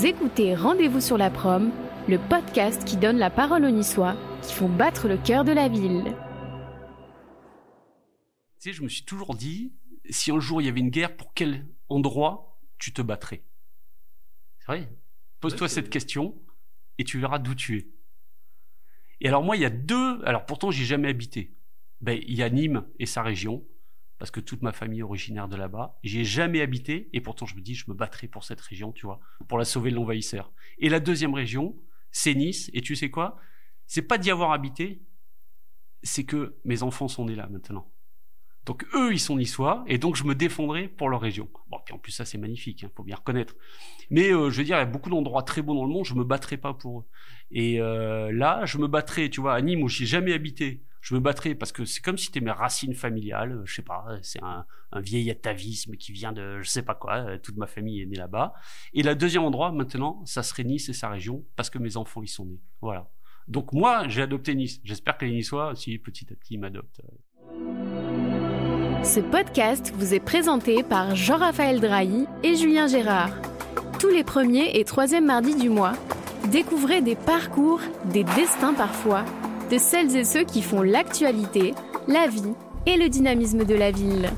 Vous écoutez Rendez-vous sur la prom, le podcast qui donne la parole aux Niçois qui font battre le cœur de la ville. Tu sais, je me suis toujours dit, si un jour il y avait une guerre, pour quel endroit tu te battrais? C'est vrai? Pose-toi cette question et tu verras d'où tu es. Et alors moi, il y a deux. Alors pourtant, j'ai jamais habité. Ben, il y a Nîmes et sa région, parce que toute ma famille est originaire de là-bas. J'ai jamais habité, et pourtant je me dis, je me battrai pour cette région, tu vois, pour la sauver de l'envahisseur. Et la deuxième région, c'est Nice. Et tu sais quoi? C'est pas d'y avoir habité, c'est que mes enfants sont nés là maintenant. Donc eux, ils sont niçois, et donc je me défendrai pour leur région. Bon, puis en plus ça c'est magnifique, il hein, faut bien reconnaître. Mais euh, je veux dire, il y a beaucoup d'endroits très beaux dans le monde, je me battrai pas pour eux. Et euh, là, je me battrai, tu vois, à Nîmes où j'ai jamais habité, je me battrai parce que c'est comme si c'était mes racines familiales, je sais pas, c'est un, un, vieil atavisme qui vient de je sais pas quoi, euh, toute ma famille est née là-bas. Et le deuxième endroit maintenant, ça serait Nice et sa région parce que mes enfants y sont nés. Voilà. Donc moi, j'ai adopté Nice. J'espère que les Niçois aussi petit à petit m'adoptent. Ce podcast vous est présenté par Jean-Raphaël Drahi et Julien Gérard. Tous les premiers et troisièmes mardis du mois, découvrez des parcours, des destins parfois, de celles et ceux qui font l'actualité, la vie et le dynamisme de la ville.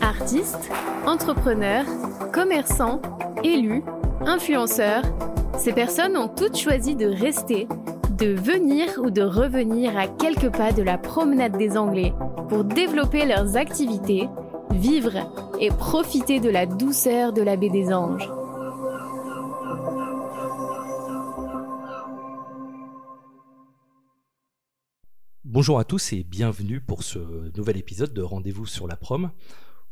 Artistes, entrepreneurs, commerçants, élus, influenceurs, ces personnes ont toutes choisi de rester de venir ou de revenir à quelques pas de la promenade des Anglais pour développer leurs activités, vivre et profiter de la douceur de la baie des Anges. Bonjour à tous et bienvenue pour ce nouvel épisode de Rendez-vous sur la prom.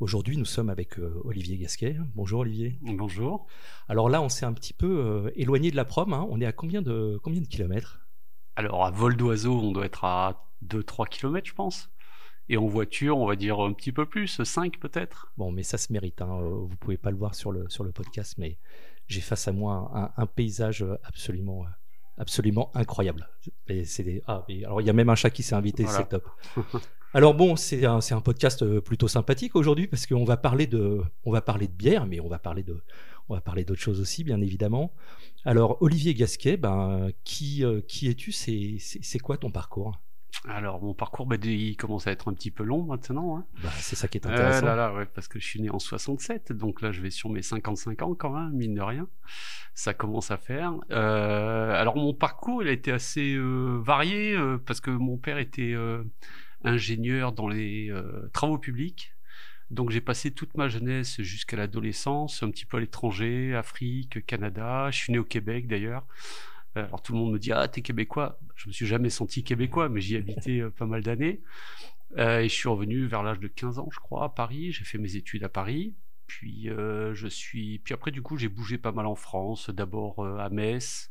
Aujourd'hui, nous sommes avec euh, Olivier Gasquet. Bonjour Olivier. Bonjour. Alors là, on s'est un petit peu euh, éloigné de la prom. Hein. On est à combien de, combien de kilomètres? Alors, à vol d'oiseau, on doit être à 2-3 km, je pense. Et en voiture, on va dire un petit peu plus, 5 peut-être. Bon, mais ça se mérite. Hein. Vous pouvez pas le voir sur le, sur le podcast, mais j'ai face à moi un, paysage absolument, absolument incroyable. Et c'est ah, alors, il y a même un chat qui s'est invité, c'est top. Alors bon, c'est un, un, podcast plutôt sympathique aujourd'hui parce qu'on va parler de, on va parler de bière, mais on va parler de, on va parler d'autres choses aussi, bien évidemment. Alors, Olivier Gasquet, ben, qui, euh, qui es-tu? C'est quoi ton parcours? Alors mon parcours, bah, il commence à être un petit peu long maintenant. Hein. Bah, c'est ça qui est intéressant. là, là, ouais, parce que je suis né en 67, donc là je vais sur mes 55 ans quand même, mine de rien. Ça commence à faire. Euh, alors mon parcours, il a été assez euh, varié parce que mon père était ingénieur dans les travaux publics donc j'ai passé toute ma jeunesse jusqu'à l'adolescence, un petit peu à l'étranger, Afrique, Canada. Je suis né au Québec d'ailleurs. Euh, alors tout le monde me dit ah t'es québécois. Je me suis jamais senti québécois, mais j'y habitais euh, pas mal d'années. Euh, et je suis revenu vers l'âge de 15 ans, je crois, à Paris. J'ai fait mes études à Paris. Puis je suis. Puis après du coup j'ai bougé pas mal en France. D'abord à Metz,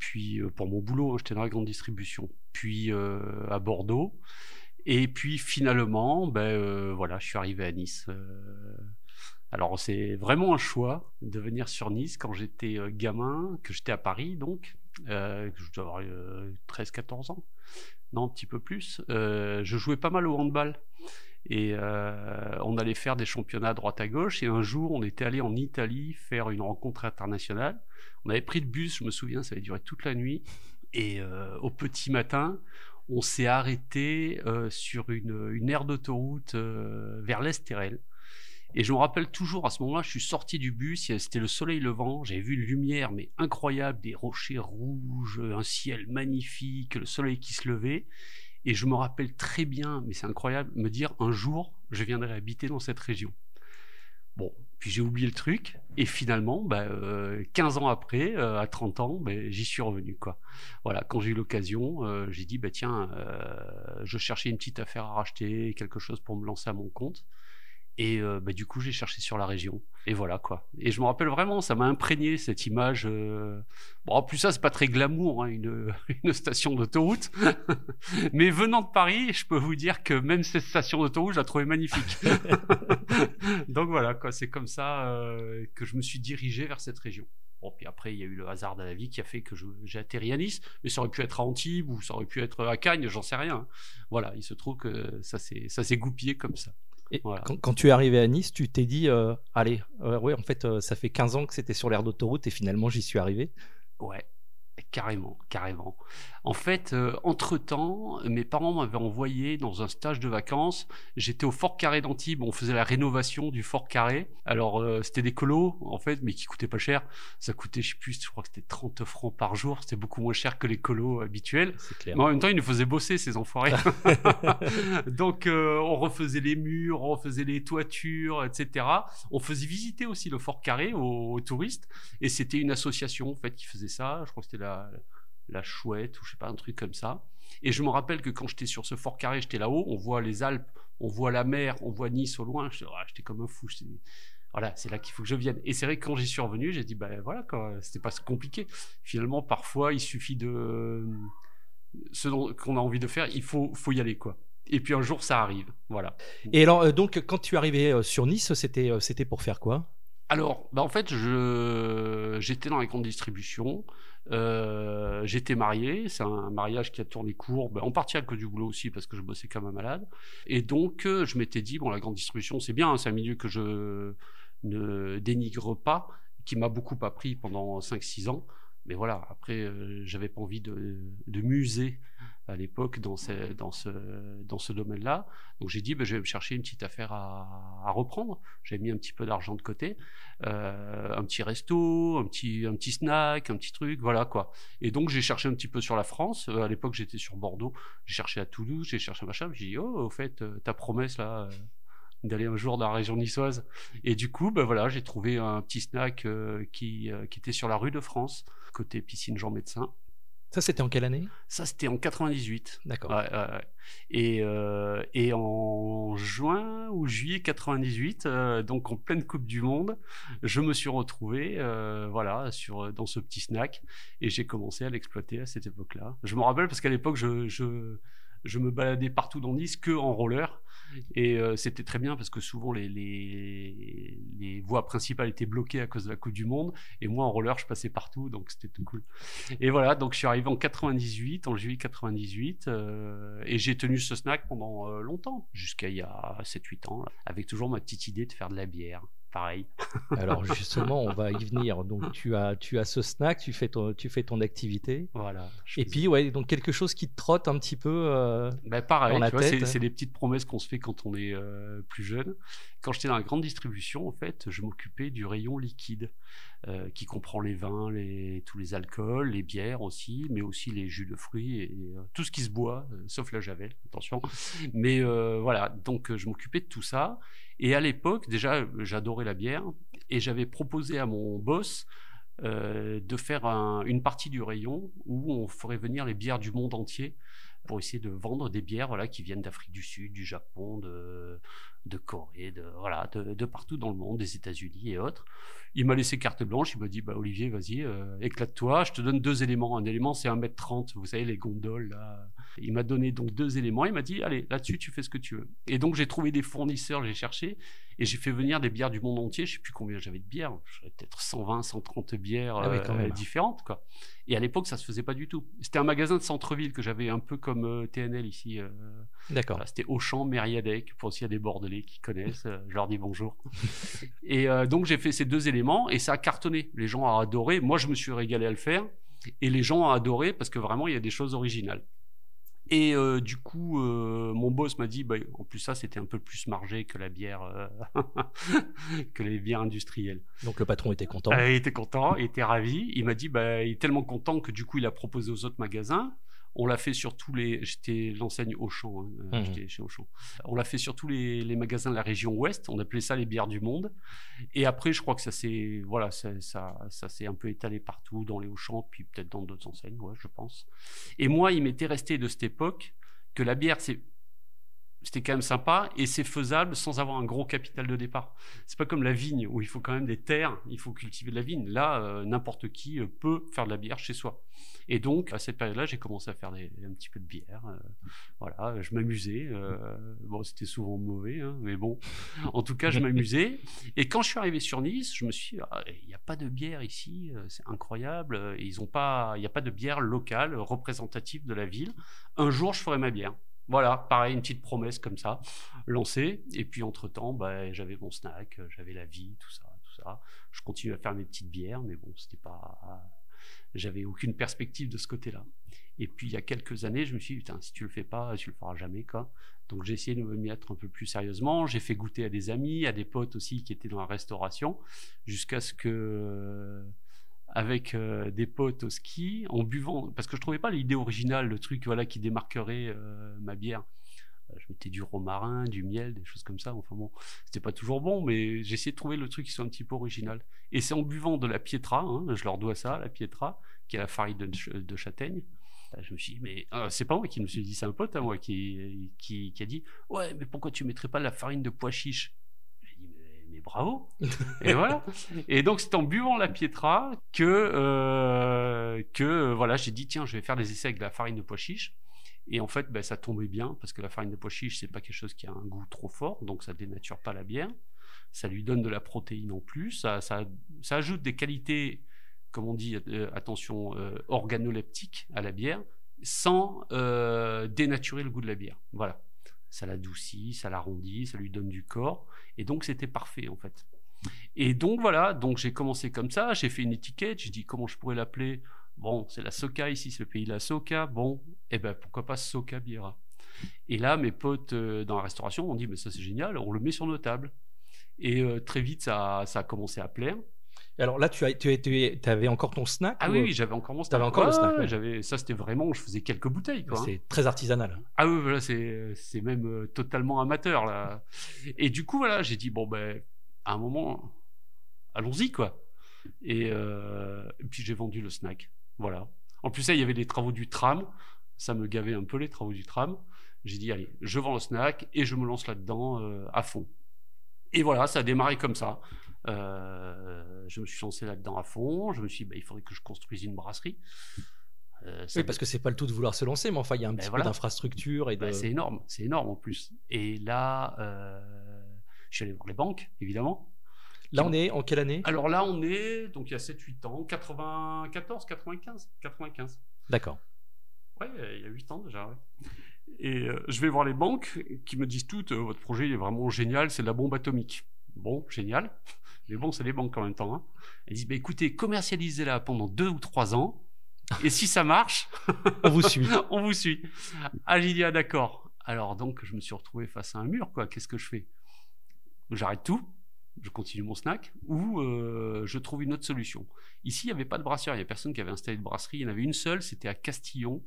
puis pour mon boulot, hein, j'étais dans la grande distribution. Puis à Bordeaux. Et puis finalement, ben voilà, je suis arrivé à Nice. Alors c'est vraiment un choix de venir sur Nice quand j'étais gamin, que j'étais à Paris donc, que je dois avoir 13-14 ans, non un petit peu plus. je jouais pas mal au handball et on allait faire des championnats droite à gauche. Et un jour, on était allé en Italie faire une rencontre internationale. On avait pris le bus, je me souviens, ça avait duré toute la nuit. Et au petit matin, on s'est arrêté euh, sur une, aire d'autoroute euh, vers l'Estérel. Et je me rappelle toujours, à ce moment-là, je suis sorti du bus, c'était le soleil levant, j'avais vu une lumière, mais incroyable, des rochers rouges, un ciel magnifique, le soleil qui se levait. Et je me rappelle très bien, mais c'est incroyable, me dire un jour, je viendrai habiter dans cette région. Bon, puis j'ai oublié le truc, et finalement, bah, euh, 15 ans après, euh, à 30 ans, bah, j'y suis revenu. Quoi. Voilà, quand j'ai eu l'occasion, euh, j'ai dit, bah, tiens, je cherchais une petite affaire à racheter, quelque chose pour me lancer à mon compte. Et euh, bah, du coup, j'ai cherché sur la région. Et voilà quoi. Et je me rappelle vraiment, ça m'a imprégné cette image. Euh... Bon, en plus ça, c'est pas très glamour, hein, une, station d'autoroute. Mais venant de Paris, je peux vous dire que même cette station d'autoroute, je la trouvais magnifique. Donc voilà quoi, c'est comme ça euh, que je me suis dirigé vers cette région. Bon, puis après, il y a eu le hasard de la vie qui a fait que j'ai atterri à Nice, mais ça aurait pu être à Antibes ou ça aurait pu être à Cagnes, j'en sais rien. Voilà, il se trouve que ça s'est goupillé comme ça. Et quand, tu es arrivé à Nice, tu t'es dit, allez, ouais, en fait, ça fait 15 ans que c'était sur l'aire d'autoroute et finalement j'y suis arrivé. Ouais, Carrément, carrément. En fait, euh, entre-temps, mes parents m'avaient envoyé dans un stage de vacances. J'étais au Fort Carré d'Antibes. On faisait la rénovation du Fort Carré. Alors, euh, c'était des colos, en fait, mais qui coûtaient pas cher. Ça coûtait, je sais plus, je crois que c'était 30 francs par jour. C'était beaucoup moins cher que les colos habituels. Clair. Mais en même temps, ils nous faisaient bosser, ces enfoirés. Donc, euh, on refaisait les murs, on refaisait les toitures, etc. On faisait visiter aussi le Fort Carré aux, aux touristes. Et c'était une association, en fait, qui faisait ça. Je crois que c'était la la, chouette ou je sais pas un truc comme ça. Et je me rappelle que quand j'étais sur ce fort carré, j'étais là-haut, on voit les Alpes, on voit la mer, on voit Nice au loin. Ah, j'étais comme un fou. voilà, c'est là qu'il faut que je vienne. Et c'est vrai que quand j'y suis revenu, j'ai dit, ben voilà, c'était pas compliqué. Finalement, parfois, il suffit de ce qu'on a envie de faire, il faut, faut y aller, quoi. Et puis un jour, ça arrive, voilà. Et alors, euh, donc, quand tu es arrivé euh, sur Nice, c'était, euh, c'était pour faire quoi? Alors, bah en fait, je j'étais dans la grande distribution. Euh, j'étais marié, c'est un mariage qui a tourné court, ben, en partie à cause du boulot aussi parce que je bossais comme un malade. Et donc euh, je m'étais dit bon la grande distribution c'est bien, hein, c'est un milieu que je ne dénigre pas, qui m'a beaucoup appris pendant 5-6 ans. Mais voilà, après euh, j'avais pas envie de, de muser à l'époque dans ce, domaine-là. Donc j'ai dit, ben, je vais me chercher une petite affaire à, à reprendre. J'ai mis un petit peu d'argent de côté, euh, un petit resto, un petit, snack, un petit truc, voilà quoi. Et donc j'ai cherché un petit peu sur la France. Euh, à l'époque j'étais sur Bordeaux, j'ai cherché à Toulouse, j'ai cherché machin. J'ai dit, oh, au fait, euh, ta promesse là. D'aller un jour dans la région niçoise et du coup ben voilà j'ai trouvé un petit snack qui, qui était sur la rue de France côté piscine Jean Médecin ça, c'était en quelle année? Ça, c'était en 98. D'accord. et, euh, et en juin ou juillet 98, euh, donc en pleine Coupe du Monde, je me suis retrouvé euh, voilà, sur, dans ce petit snack et j'ai commencé à l'exploiter à cette époque-là. Je me rappelle parce qu'à l'époque, je, je, je me baladais partout dans Nice que en roller. Et euh, c'était très bien parce que souvent les, les, voies principales étaient bloquées à cause de la Coupe du Monde. Et moi en roller, je passais partout, donc c'était tout cool. Et voilà, donc je suis arrivé en 98, en juillet 98, euh, et j'ai tenu ce snack pendant euh, longtemps, jusqu'à il y a 7-8 ans, avec toujours ma petite idée de faire de la bière pareil. Alors justement, on va y venir. Donc tu as, tu as ce snack, tu fais ton, tu fais ton activité. Voilà. Et puis ouais, donc quelque chose qui te trotte un petit peu. Euh, ben, pareil, c'est des petites promesses qu'on se fait quand on est euh, plus jeune. Quand j'étais dans la grande distribution, en fait, je m'occupais du rayon liquide, euh, qui comprend les vins, tous les alcools, les bières aussi, mais aussi les jus de fruits et, tout ce qui se boit, sauf la javel, attention. Mais voilà, donc je m'occupais de tout ça. Et à l'époque, déjà, j'adorais la bière et j'avais proposé à mon boss euh, de faire une partie du rayon où on ferait venir les bières du monde entier pour essayer de vendre des bières voilà, qui viennent d'Afrique du Sud, du Japon, de, de Corée, de, voilà, de, partout dans le monde, des États-Unis et autres. Il m'a laissé carte blanche, il m'a dit bah, Olivier, vas-y, euh, éclate-toi, je te donne deux éléments. Un élément, c'est 1m30, vous savez, les gondoles. Là. Il m'a donné donc deux éléments, il m'a dit allez, là-dessus, tu fais ce que tu veux. Et donc, j'ai trouvé des fournisseurs, j'ai cherché, et j'ai fait venir des bières du monde entier. Je sais plus combien j'avais de bières, j'avais peut-être 120, 130 bières ah euh, différentes. quoi. Et à l'époque, ça se faisait pas du tout. C'était un magasin de centre-ville que j'avais un peu comme euh, TNL ici. D'accord. c'était Auchan, Mériadec, pour aussi il y a des Bordelais qui connaissent, euh, je leur dis bonjour. et euh, donc j'ai fait ces deux éléments et ça a cartonné. Les gens ont adoré. Moi, je me suis régalé à le faire et les gens ont adoré parce que vraiment il y a des choses originales. Et euh, du coup, mon boss m'a dit, bah, en plus ça, c'était un peu plus margé que la bière, que les bières industrielles. Donc le patron était content. il était content, il était ravi. Il m'a dit, bah, il est tellement content que du coup, il a proposé aux autres magasins. On l'a fait sur tous les. J'étais l'enseigne Auchan. Hein, euh, mmh. J'étais chez Auchan. On l'a fait sur tous les, magasins de la région Ouest. On appelait ça les bières du monde. Et après, je crois que ça s'est voilà, ça, ça, ça s'est un peu étalé partout dans les Auchan, puis peut-être dans d'autres enseignes, ouais, je pense. Et moi, il m'était resté de cette époque que la bière, c'est c'était quand même sympa et c'est faisable sans avoir un gros capital de départ. C'est pas comme la vigne où il faut quand même des terres, il faut cultiver de la vigne. Là, euh, n'importe qui euh, peut faire de la bière chez soi. Et donc, à cette période-là, j'ai commencé à faire un petit peu de bière. Euh, voilà, je m'amusais. bon, c'était souvent mauvais, hein, mais bon, en tout cas, je m'amusais. Et quand je suis arrivé sur Nice, je me suis dit, ah, il n'y a pas de bière ici, c'est incroyable. Il n'y a pas de bière locale représentative de la ville. Un jour, je ferai ma bière. Voilà, pareil, une petite promesse comme ça, lancée. Et puis entre-temps, bah, j'avais mon snack, j'avais la vie, tout ça, tout ça. Je continue à faire mes petites bières, mais bon, c'était pas... J'avais aucune perspective de ce côté-là. Et puis il y a quelques années, je me suis dit, putain, si tu le fais pas, tu le feras jamais, quoi. Donc j'ai essayé de me mettre un peu plus sérieusement. J'ai fait goûter à des amis, à des potes aussi qui étaient dans la restauration, jusqu'à ce que avec euh, des potes au ski, en buvant, parce que je trouvais pas l'idée originale, le truc voilà qui démarquerait euh, ma bière. Euh, je mettais du romarin, du miel, des choses comme ça. Enfin bon, c'était pas toujours bon, mais j'essayais de trouver le truc qui soit un petit peu original. Et c'est en buvant de la pietra, hein, je leur dois ça, la pietra, qui est la farine de, châtaigne. Je me suis dit, mais c'est pas moi qui me suis dit, c'est un pote à moi qui, a dit, ouais, mais pourquoi tu mettrais pas de la farine de pois chiche bravo. et voilà. Et donc c'est en buvant la Pietra que euh, que voilà, j'ai dit tiens, je vais faire des essais avec de la farine de pois chiche. Et en fait, ben, ça tombait bien parce que la farine de pois chiche, c'est pas quelque chose qui a un goût trop fort, donc ça dénature pas la bière. Ça lui donne de la protéine en plus. Ça, ça, ça ajoute des qualités, comme on dit, euh, attention, euh, organoleptiques à la bière, sans dénaturer le goût de la bière. Voilà ça l'adoucit, ça l'arrondit, ça lui donne du corps. Et donc c'était parfait en fait. Et donc voilà, donc j'ai commencé comme ça, j'ai fait une étiquette, j'ai dit comment je pourrais l'appeler? Bon, c'est la Soca ici, c'est le pays de la Soca. Bon, eh ben pourquoi pas Soca Biera? Et là, mes potes euh, dans la restauration ont dit mais ça c'est génial, on le met sur nos tables. Et euh, très vite, ça, ça a commencé à plaire. Alors là, tu, as, tu, avais encore ton snack Ah oui, j'avais encore mon snack. Avais encore le snack. j'avais, ça, c'était vraiment, je faisais quelques bouteilles. Hein. C'est très artisanal. Ah oui, voilà, c'est, c'est même euh, totalement amateur là. Et du coup, voilà, j'ai dit bon ben, à un moment, allons-y quoi. Et, euh, puis j'ai vendu le snack. Voilà. En plus, ça, il y avait les travaux du tram. Ça me gavait un peu les travaux du tram. J'ai dit allez, je vends le snack et je me lance là-dedans euh, à fond. Et voilà, ça a démarré comme ça. Euh, je me suis lancé là-dedans à fond. Je me suis dit, bah, il faudrait que je construise une brasserie. Euh, oui, parce que c'est pas le tout de vouloir se lancer, mais enfin, il y a un ben petit peu d'infrastructure et ben, c'est énorme, c'est énorme en plus. Et là, euh, je suis allé voir les banques, évidemment. Là, on est en quelle année? Alors là, on est, donc il y a 7-8 ans, 94, 95, 95. D'accord. Ouais, il y a 8 ans déjà, Et je vais voir les banques qui me disent toutes, votre projet est vraiment génial, c'est la bombe atomique. Bon, génial. Mais bon, c'est les banques en même temps. Hein. Elles disent, bah, écoutez, commercialisez-la pendant deux ou trois ans. Et si ça marche, on vous suit. on vous suit. Ah, j'ai dit, ah, d'accord. Alors, donc, je me suis retrouvé face à un mur, quoi. Qu'est-ce que je fais? J'arrête tout, je continue mon snack, ou euh, je trouve une autre solution. Ici, il n'y avait pas de brassière, il n'y a personne qui avait installé de brasserie. Il y en avait une seule, c'était à Castillon.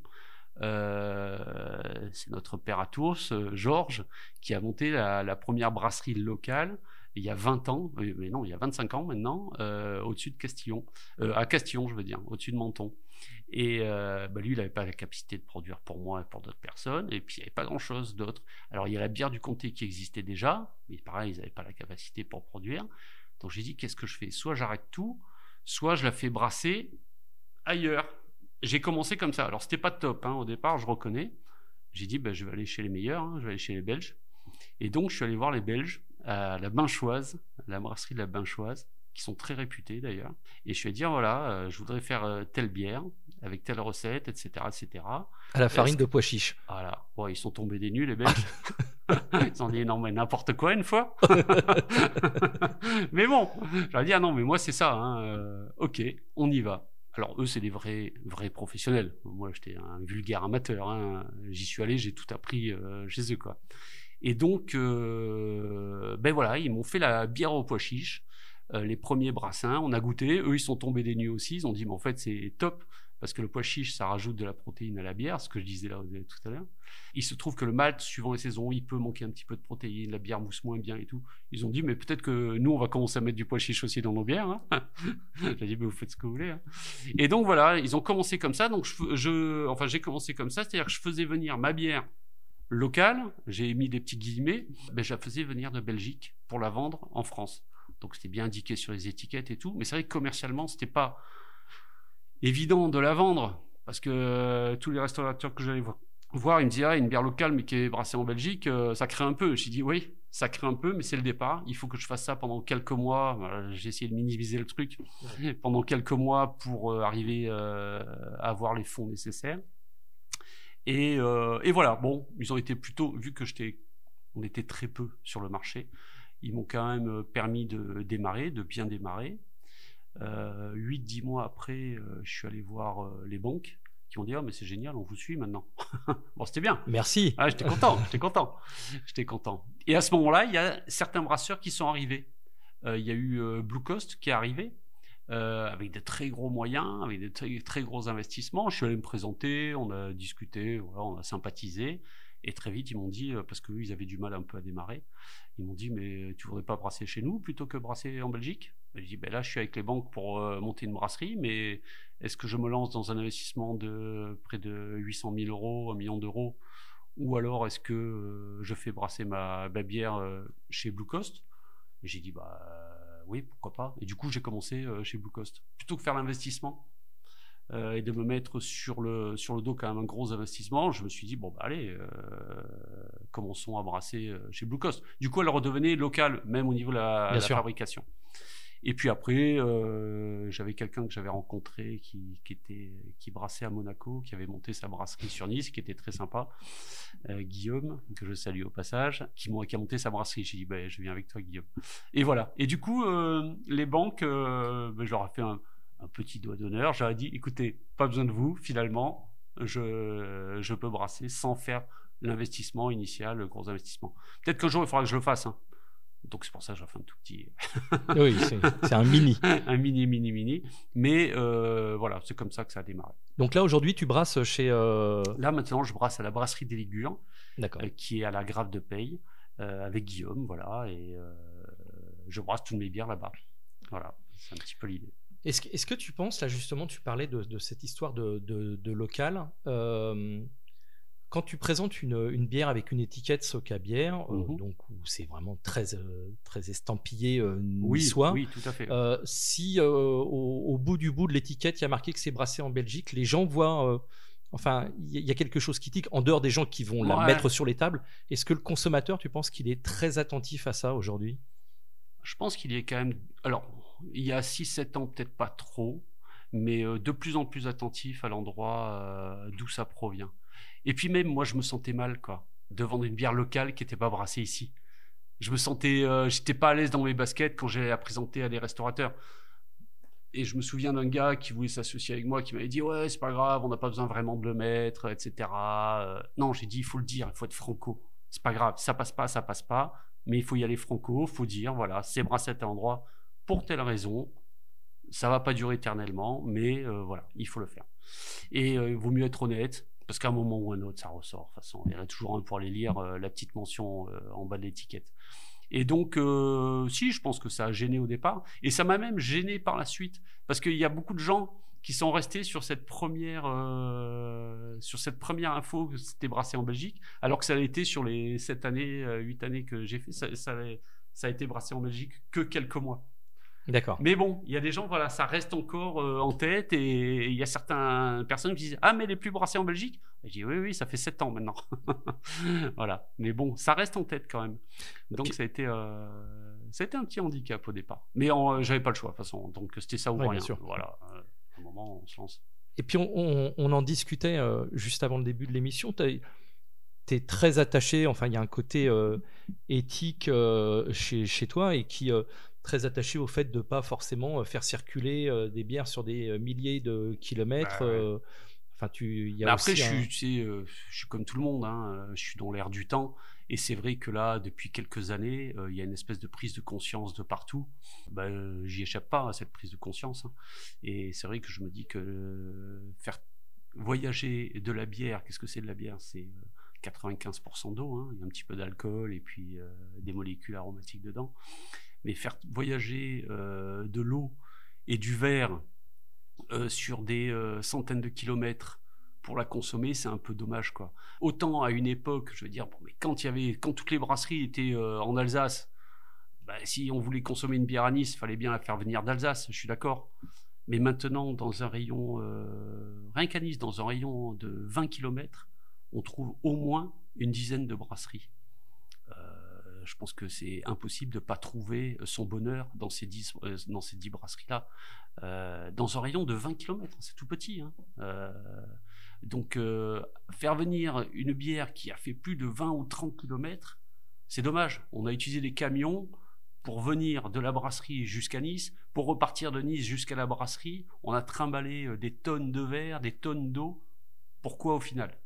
Euh, c'est notre père à Tours, euh, Georges, qui a monté la, la première brasserie locale il y a 20 ans, euh, mais non, il y a 25 ans maintenant, euh, au-dessus de Castillon, euh, à Castillon, je veux dire, au-dessus de Menton. Et bah, lui, il n'avait pas la capacité de produire pour moi et pour d'autres personnes, et puis il n'y avait pas grand-chose d'autre. Alors il y a la bière du comté qui existait déjà, mais pareil, ils n'avaient pas la capacité pour produire. Donc j'ai dit, qu'est-ce que je fais? Soit j'arrête tout, soit je la fais brasser ailleurs. J'ai commencé comme ça. Alors c'était pas top hein, au départ, je reconnais. J'ai dit, bah, je vais aller chez les meilleurs, hein, je vais aller chez les Belges. Et donc je suis allé voir les Belges à la Binchoise, la brasserie de la Binchoise, qui sont très réputés d'ailleurs. Et je lui ai dit, voilà, euh, je voudrais faire euh, telle bière, avec telle recette, etc. etc. À la farine de pois chiche. Voilà. ils sont tombés des nuls, les Belges. ils ont dit, non, mais n'importe quoi une fois. mais bon, ai dit, ah non, mais moi, c'est ça. Hein, euh, ok, on y va. Alors eux, c'est des vrais, vrais professionnels. Moi, j'étais un vulgaire amateur. Hein. J'y suis allé, j'ai tout appris chez eux, quoi. Et donc, euh, ben voilà, ils m'ont fait la bière au pois chiche, euh, les premiers brassins, on a goûté, eux ils sont tombés des nues aussi, ils ont dit mais en fait c'est top parce que le pois chiche ça rajoute de la protéine à la bière, ce que je disais là tout à l'heure. Il se trouve que le malt, suivant les saisons, il peut manquer un petit peu de protéines, la bière mousse moins bien et tout. Ils ont dit mais peut-être que nous on va commencer à mettre du pois chiche aussi dans nos bières. Hein. j'ai dit mais vous faites ce que vous voulez. Hein. Et donc voilà, ils ont commencé comme ça, donc je, enfin j'ai commencé comme ça, c'est-à-dire que je faisais venir ma bière locale, j'ai mis des petits guillemets, ben, je la faisais venir de Belgique pour la vendre en France. Donc c'était bien indiqué sur les étiquettes et tout, mais c'est vrai que commercialement, c'était pas évident de la vendre parce que euh, tous les restaurateurs que j'allais voir, ils me disaient ah, une bière locale mais qui est brassée en Belgique, euh, ça crée un peu. J'ai dit oui, ça crée un peu, mais c'est le départ. Il faut que je fasse ça pendant quelques mois. j'ai essayé de minimiser le truc pendant quelques mois pour euh, arriver à avoir les fonds nécessaires. Et, euh, et, voilà, bon, ils ont été plutôt, vu que j'étais, on était très peu sur le marché, ils m'ont quand même permis de démarrer, de bien démarrer. Euh, 8-10 mois après, euh, je suis allé voir euh, les banques qui ont dit oh mais c'est génial, on vous suit maintenant. bon c'était bien. Merci. Ah, j'étais content, j'étais content, j'étais content. Et à ce moment-là, il y a certains brasseurs qui sont arrivés. Euh, il y a eu Blue Coast qui est arrivé. Avec des très gros moyens, avec des très, gros investissements. Je suis allé me présenter, on a discuté, voilà, on a sympathisé. Et très vite, ils m'ont dit, parce qu'eux, ils avaient du mal un peu à démarrer, ils m'ont dit, mais tu voudrais pas brasser chez nous plutôt que brasser en Belgique? Je dis, ben là, je suis avec les banques pour euh, monter une brasserie, mais est-ce que je me lance dans un investissement de près de 800 000 euros, un million d'euros? Ou alors est-ce que euh, je fais brasser ma, bière euh, chez Blue Coast? J'ai dit, bah oui, pourquoi pas. Et du coup, j'ai commencé chez Blue Coast. Plutôt que faire l'investissement, euh, et de me mettre sur le, sur le dos quand même un gros investissement, je me suis dit, bon, bah, allez, euh, commençons à brasser euh, chez Blue Coast. Du coup, elle redevenait locale, même au niveau de la, fabrication. Et puis après, j'avais quelqu'un que j'avais rencontré qui, était, qui brassait à Monaco, qui avait monté sa brasserie sur Nice, qui était très sympa, Guillaume, que je salue au passage, qui, qui a monté sa brasserie. J'ai dit, bah, je viens avec toi, Guillaume. Et voilà. Et du coup, les banques, bah, je leur ai fait un, un petit doigt d'honneur. J'aurais dit, écoutez, pas besoin de vous, finalement, je, je peux brasser sans faire l'investissement initial, le gros investissement. Peut-être qu'un jour, il faudra que je le fasse. Hein. Donc c'est pour ça que j'ai fait un tout petit. oui, c'est un mini. un mini, mini, mini. Mais euh, voilà, c'est comme ça que ça a démarré. Donc là, aujourd'hui, tu brasses chez. Euh, là, maintenant, je brasse à la brasserie des Ligures, euh, qui est à la Grave de Paye, avec Guillaume, voilà. Et je brasse toutes mes bières là-bas. Voilà, c'est un petit peu l'idée. Est-ce que, tu penses, là justement, tu parlais de, cette histoire de, local, quand tu présentes une, bière avec une étiquette Soca bière, euh, mhm. donc où c'est vraiment très, euh, très estampillé oui, oui, tout à fait. si au, bout du bout de l'étiquette, il y a marqué que c'est brassé en Belgique, les gens voient... Enfin, il y a quelque chose qui tique en dehors des gens qui vont la mettre sur les tables. Est-ce que le consommateur, tu penses qu'il est très attentif à ça aujourd'hui? Je pense qu'il y est quand même. Alors, il y a 6-7 ans, peut-être pas trop, mais euh, de plus en plus attentif à l'endroit euh, d'où ça provient. Et puis même, moi, je me sentais mal, quoi, de vendre une bière locale qui n'était pas brassée ici. Je me sentais, euh, j'étais pas à l'aise dans mes baskets quand j'allais la présenter à des restaurateurs. Et je me souviens d'un gars qui voulait s'associer avec moi, qui m'avait dit ouais, c'est pas grave, on n'a pas besoin vraiment de le mettre, etc. non, j'ai dit il faut le dire, il faut être franco. C'est pas grave, ça passe pas, ça passe pas, mais il faut y aller franco, faut dire voilà, c'est brassé à tel endroit, pour telle raison. Ça va pas durer éternellement, mais euh, voilà, il faut le faire. Et euh, il vaut mieux être honnête, parce qu'à un moment ou un autre, ça ressort. De toute façon, il y aurait toujours un pour aller lire euh, la petite mention en bas de l'étiquette. Et donc, si, je pense que ça a gêné au départ, et ça m'a même gêné par la suite, parce qu'il y a beaucoup de gens qui sont restés sur cette première sur cette première info que c'était brassé en Belgique, alors que ça a été sur les 7 années, 8 années que j'ai fait, ça, a été brassé en Belgique que quelques mois. D'accord. Mais bon, il y a des gens, voilà, ça reste encore euh, en tête et il y a certaines personnes qui disent Ah, mais les plus brassés en Belgique? Je dis Oui, oui, ça fait 7 ans maintenant. voilà. Mais bon, ça reste en tête quand même. Donc ça, a été, euh, ça a été un petit handicap au départ. Mais euh, j'avais pas le choix de toute façon. Donc c'était ça ou rien. Bien sûr. Voilà. à un moment, on se lance. Et puis on, on, en discutait juste avant le début de l'émission. Tu es très attaché, enfin il y a un côté éthique chez, chez, toi et qui très attaché au fait de ne pas forcément euh, faire circuler euh, des bières sur des euh, milliers de kilomètres. Bah enfin, tu, y a après, je, suis, je suis comme tout le monde, hein, je suis dans l'air du temps. Et c'est vrai que là, depuis quelques années, il y a une espèce de prise de conscience de partout. Bah, J'y échappe pas à cette prise de conscience. Hein. Et c'est vrai que je me dis que faire voyager de la bière, qu'est-ce que c'est de la bière? C'est 95% d'eau, hein. il y a un petit peu d'alcool et puis des molécules aromatiques dedans mais faire voyager euh, de l'eau et du verre euh, sur des euh, centaines de kilomètres pour la consommer, c'est un peu dommage quoi. Autant à une époque, je veux dire, quand toutes les brasseries étaient en Alsace, bah, si on voulait consommer une bière à Nice, il fallait bien la faire venir d'Alsace, je suis d'accord. Mais maintenant, dans un rayon, rien qu'à Nice, dans un rayon de 20 km, on trouve au moins une dizaine de brasseries je pense que c'est impossible de ne pas trouver euh, son bonheur dans ces dix, euh, brasseries-là. Euh, dans un rayon de 20 km, c'est tout petit. Hein. Donc, euh, faire venir une bière qui a fait plus de 20 ou 30 km, c'est dommage. On a utilisé des camions pour venir de la brasserie jusqu'à Nice, pour repartir de Nice jusqu'à la brasserie. On a trimballé euh, des tonnes de verre, des tonnes d'eau. Pourquoi au final?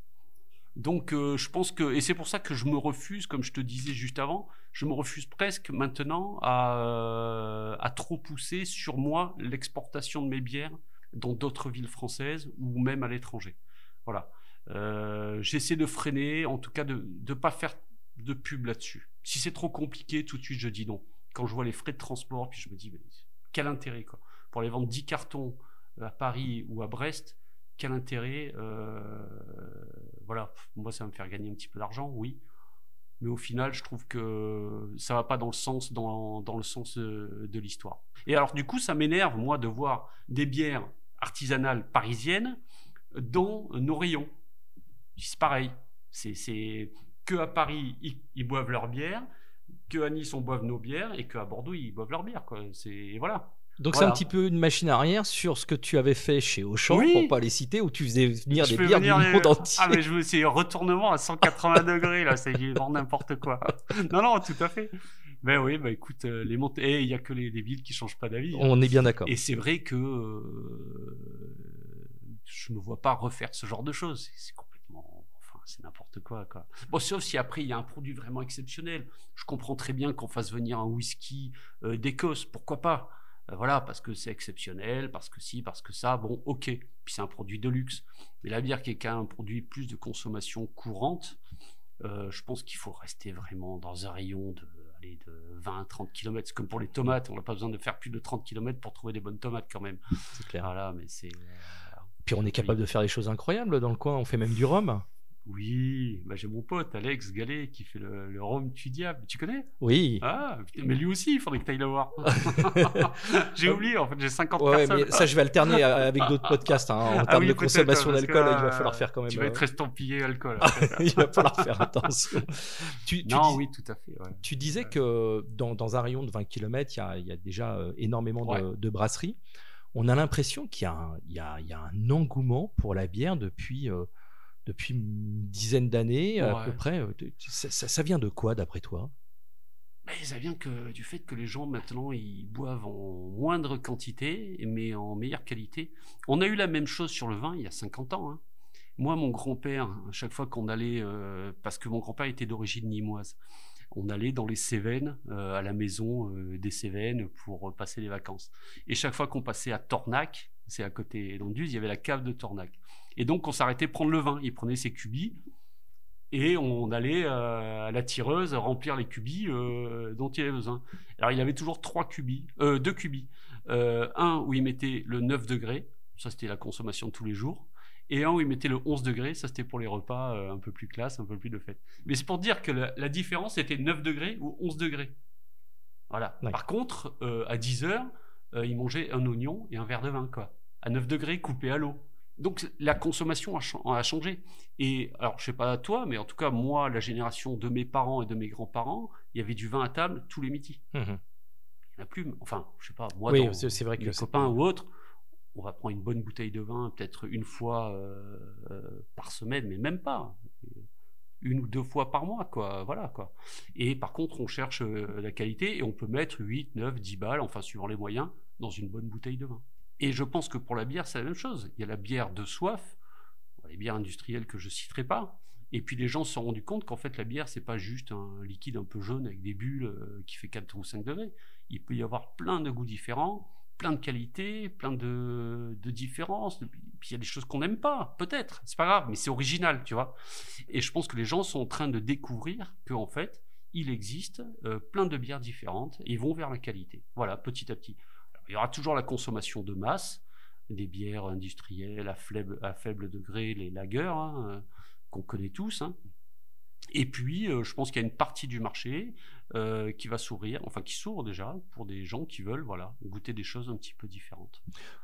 Donc euh, je pense que, et c'est pour ça que je me refuse, comme je te disais juste avant, je me refuse presque maintenant à, euh, trop pousser sur moi l'exportation de mes bières dans d'autres villes françaises ou même à l'étranger. Voilà. Euh, J'essaie de freiner, en tout cas de ne pas faire de pub là-dessus. Si c'est trop compliqué, tout de suite je dis non. Quand je vois les frais de transport, puis je me dis, quel intérêt quoi Pour aller vendre 10 cartons à Paris ou à Brest, quel intérêt euh, Voilà, moi ça va me faire gagner un petit peu d'argent, oui. Mais au final, je trouve que ça va pas dans le sens, dans, dans le sens euh, de l'histoire. Et alors du coup, ça m'énerve moi de voir des bières artisanales parisiennes dans nos rayons. C'est pareil. C'est que à Paris ils, boivent leur bière, que à Nice on boive nos bières et que à Bordeaux ils boivent leur bière. C'est voilà. Donc c'est un petit peu une machine arrière sur ce que tu avais fait chez Auchan, pour pour pas les citer, où tu faisais venir des bières du monde entier. Ah mais je c'est retournement à 180 degrés là, c'est vraiment n'importe quoi. non non, tout à fait. Ben oui, bah écoute, euh, les montées, il y a que les, villes qui changent pas d'avis. Hein. On est bien d'accord. Et c'est vrai que euh, je me vois pas refaire ce genre de choses. C'est complètement, enfin, c'est n'importe quoi, quoi. Bon, sauf si après il y a un produit vraiment exceptionnel. Je comprends très bien qu'on fasse venir un whisky euh, d'Écosse, pourquoi pas voilà, parce que c'est exceptionnel, parce que si, parce que ça, bon, ok. Puis c'est un produit de luxe. Mais la bière qui est un produit plus de consommation courante, euh, je pense qu'il faut rester vraiment dans un rayon de, allez, de 20-30 km. C'est comme pour les tomates, on n'a pas besoin de faire plus de 30 km pour trouver des bonnes tomates quand même. C'est clair. Voilà, mais c'est. Euh, Puis on est capable de faire des choses incroyables dans le coin, on fait même du rhum. Oui, bah j'ai mon pote Alex Gallet qui fait le, le Rhum tu diable. Tu connais? Oui. Ah, mais lui aussi, il faudrait que tu ailles le voir. j'ai oublié, en fait, j'ai 50 ouais, personnes. Mais ça, je vais alterner avec d'autres podcasts. Hein, en ah termes de consommation d'alcool, il va falloir faire quand même. Tu vas être euh, estampillé alcool. il va falloir faire attention. tu, non, oui, tout à fait. Tu disais que dans, dans, un rayon de 20 km, il y a, il y a déjà euh, énormément de, de, brasseries. On a l'impression qu'il y, y, y, a un engouement pour la bière depuis. Euh, depuis une dizaine d'années à peu près. Euh, ça, vient de quoi d'après toi? Ça vient que, du fait que les gens maintenant ils boivent en moindre quantité mais en meilleure qualité. On a eu la même chose sur le vin il y a 50 ans. Hein. Moi, mon grand-père, à chaque fois qu'on allait, euh, parce que mon grand-père était d'origine nimoise, on allait dans les Cévennes, euh, à la maison des Cévennes pour passer les vacances. Et chaque fois qu'on passait à Tornac, c'est à côté d'Anduze, il y avait la cave de Tornac. Et donc, on s'arrêtait prendre le vin. Il prenait ses cubis et on allait euh, à la tireuse remplir les cubis euh, dont il avait besoin. Alors, il avait toujours trois cubis, euh, deux cubis. un où il mettait le 9 degrés, ça c'était la consommation de tous les jours. Et un où il mettait le 11 degrés, ça c'était pour les repas un peu plus classe, un peu plus de fête. Mais c'est pour dire que la, différence était 9 degrés ou 11 degrés. Voilà. Par contre, à 10 heures, il mangeait un oignon et un verre de vin, quoi. À 9 degrés coupé à l'eau. Donc la consommation a, changé. Et alors, je sais pas toi, mais en tout cas, moi, la génération de mes parents et de mes grands-parents, il y avait du vin à table tous les midis. Mmh il n'y en a plus. Enfin, je sais pas, moi, dans c'est vrai que mes copains ou autres, on va prendre une bonne bouteille de vin peut-être une fois euh, euh, par semaine, mais même pas. Une ou deux fois par mois, quoi. Voilà, quoi. Et par contre, on cherche euh, la qualité et on peut mettre 8, 9, 10 balles, enfin, suivant les moyens, dans une bonne bouteille de vin. Et je pense que pour la bière, c'est la même chose. Il y a la bière de soif, les bières industrielles que je citerai pas. Et puis les gens se sont rendus compte qu'en fait la bière c'est pas juste un liquide un peu jaune avec des bulles euh, qui fait 4 ou 5 degrés. Il peut y avoir plein de goûts différents, plein de qualités, plein de, différences. Puis il y a des choses qu'on n'aime pas, peut-être. C'est pas grave, mais c'est original, tu vois. Et je pense que les gens sont en train de découvrir qu'en fait il existe euh, plein de bières différentes et vont vers la qualité. Voilà, petit à petit il y aura toujours la consommation de masse, des bières industrielles à faible, à faible degré, les lagers, hein, euh, qu'on connaît tous. Hein. Et puis, euh, je pense qu'il y a une partie du marché euh, qui va s'ouvrir, enfin qui s'ouvre déjà pour des gens qui veulent voilà, goûter des choses un petit peu différentes.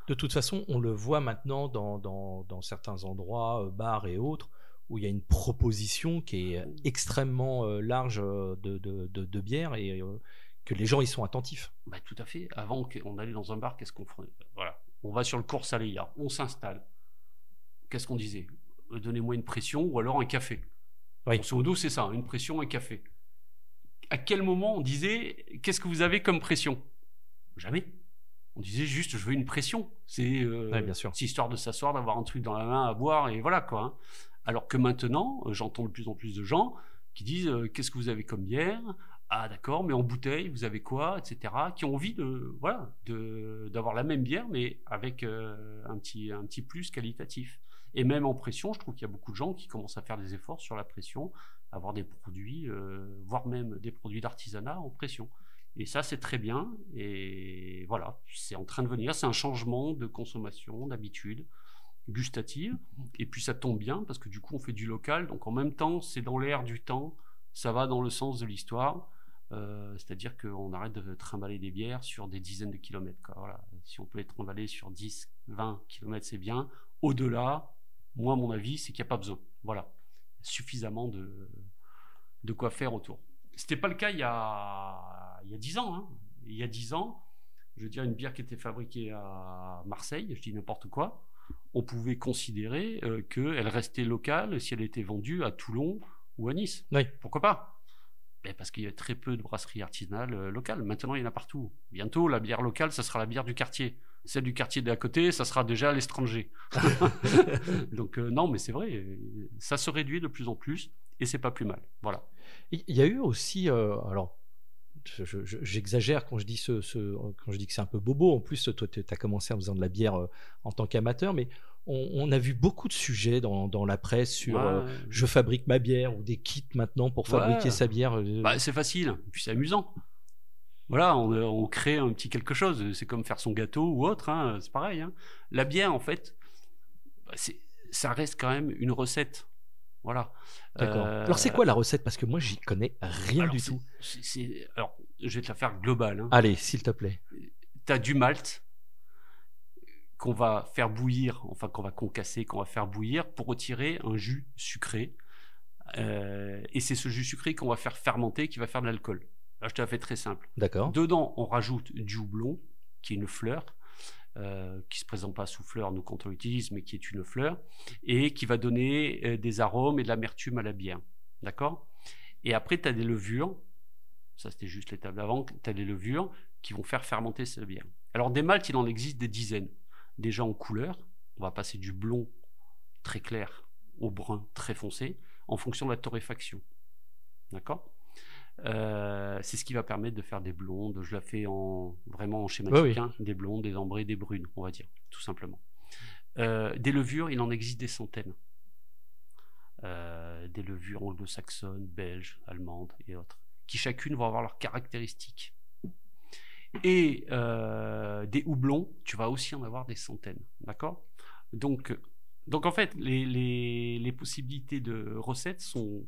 De toute façon, on le voit maintenant dans, dans, certains endroits, bars et autres, où il y a une proposition qui est extrêmement large de, de, de bières et que les gens y sont attentifs. Bah, tout à fait. Avant qu'on allait dans un bar, qu'est-ce qu'on ferait Voilà. On va sur le cours Saléa, on s'installe. Qu'est-ce qu'on disait? Donnez-moi une pression ou alors un café. Oui. Grosso modo, c'est ça, une pression, un café. À quel moment on disait, qu'est-ce que vous avez comme pression? Jamais. On disait juste, je veux une pression. C'est euh, histoire de s'asseoir, d'avoir un truc dans la main à boire et voilà quoi. Hein. Alors que maintenant, euh, j'entends de plus en plus de gens qui disent, euh, qu'est-ce que vous avez comme bière? Ah d'accord, mais en bouteille, vous avez quoi, etc. Qui ont envie de voilà d'avoir la même bière, mais avec euh, un petit un petit plus qualitatif. Et même en pression, je trouve qu'il y a beaucoup de gens qui commencent à faire des efforts sur la pression, avoir des produits, euh, voire même des produits d'artisanat en pression. Et ça, c'est très bien. Et voilà, c'est en train de venir. C'est un changement de consommation, d'habitude gustative. Et puis ça tombe bien parce que du coup, on fait du local. Donc en même temps, c'est dans l'air du temps. Ça va dans le sens de l'histoire. Euh, c'est-à-dire qu'on arrête de trimballer des bières sur des dizaines de kilomètres. Voilà. Si on peut être trimballer sur 10, 20 kilomètres, c'est bien. Au-delà, moi, mon avis, c'est qu'il n'y a pas besoin. Voilà. Suffisamment de, de quoi faire autour. C'était pas le cas il y a, il y a 10 ans. Hein. Il y a 10 ans, je veux dire, une bière qui était fabriquée à Marseille, je dis n'importe quoi, on pouvait considérer euh, qu'elle restait locale si elle était vendue à Toulon ou à Nice. Oui. Pourquoi pas? Parce qu'il y a très peu de brasseries artisanales euh, locales. Maintenant, il y en a partout. Bientôt, la bière locale, ça sera la bière du quartier. Celle du quartier d'à côté, ça sera déjà à l'étranger. Donc euh, non, mais c'est vrai, ça se réduit de plus en plus et c'est pas plus mal. Voilà. Il y a eu aussi, euh, alors j'exagère quand je dis ce, quand je dis que c'est un peu bobo. En plus, toi, tu as commencé en faisant de la bière en tant qu'amateur, mais on, a vu beaucoup de sujets dans, la presse sur euh, je fabrique ma bière ou des kits maintenant pour fabriquer sa bière. Euh. Bah, c'est facile, puis c'est amusant. Voilà, on, crée un petit quelque chose. C'est comme faire son gâteau ou autre, hein, c'est pareil. Hein. La bière, en fait, bah, ça reste quand même une recette. Voilà. D'accord. Euh, alors c'est quoi la recette? Parce que moi j'y connais rien du tout. Alors je vais te la faire globale. Hein. Allez, s'il te plaît. Tu as du malt, qu'on va faire bouillir, enfin qu'on va concasser, qu'on va faire bouillir pour retirer un jus sucré. Euh, et c'est ce jus sucré qu'on va faire fermenter qui va faire de l'alcool. Là, je te la fais très simple. D'accord. Dedans, on rajoute du houblon, qui est une fleur, euh, qui se présente pas sous fleur, nous, quand on l'utilise, mais qui est une fleur, et qui va donner euh, des arômes et de l'amertume à la bière. D'accord? Et après, tu as des levures. Ça, c'était juste l'étape d'avant. Tu as des levures qui vont faire fermenter cette bière. Alors, des maltes, il en existe des dizaines déjà en couleur. On va passer du blond très clair au brun très foncé en fonction de la torréfaction. D'accord? Euh, c'est ce qui va permettre de faire des blondes. Je la fais en vraiment en schématique, hein. des blondes, des ambrées, des brunes, on va dire, tout simplement. Euh, des levures, il en existe des centaines. Euh, des levures anglo-saxonnes, belges, allemandes et autres, qui chacune vont avoir leurs caractéristiques. Et euh, des houblons, tu vas aussi en avoir des centaines. D'accord? Donc, donc, en fait, les, les, les, possibilités de recettes sont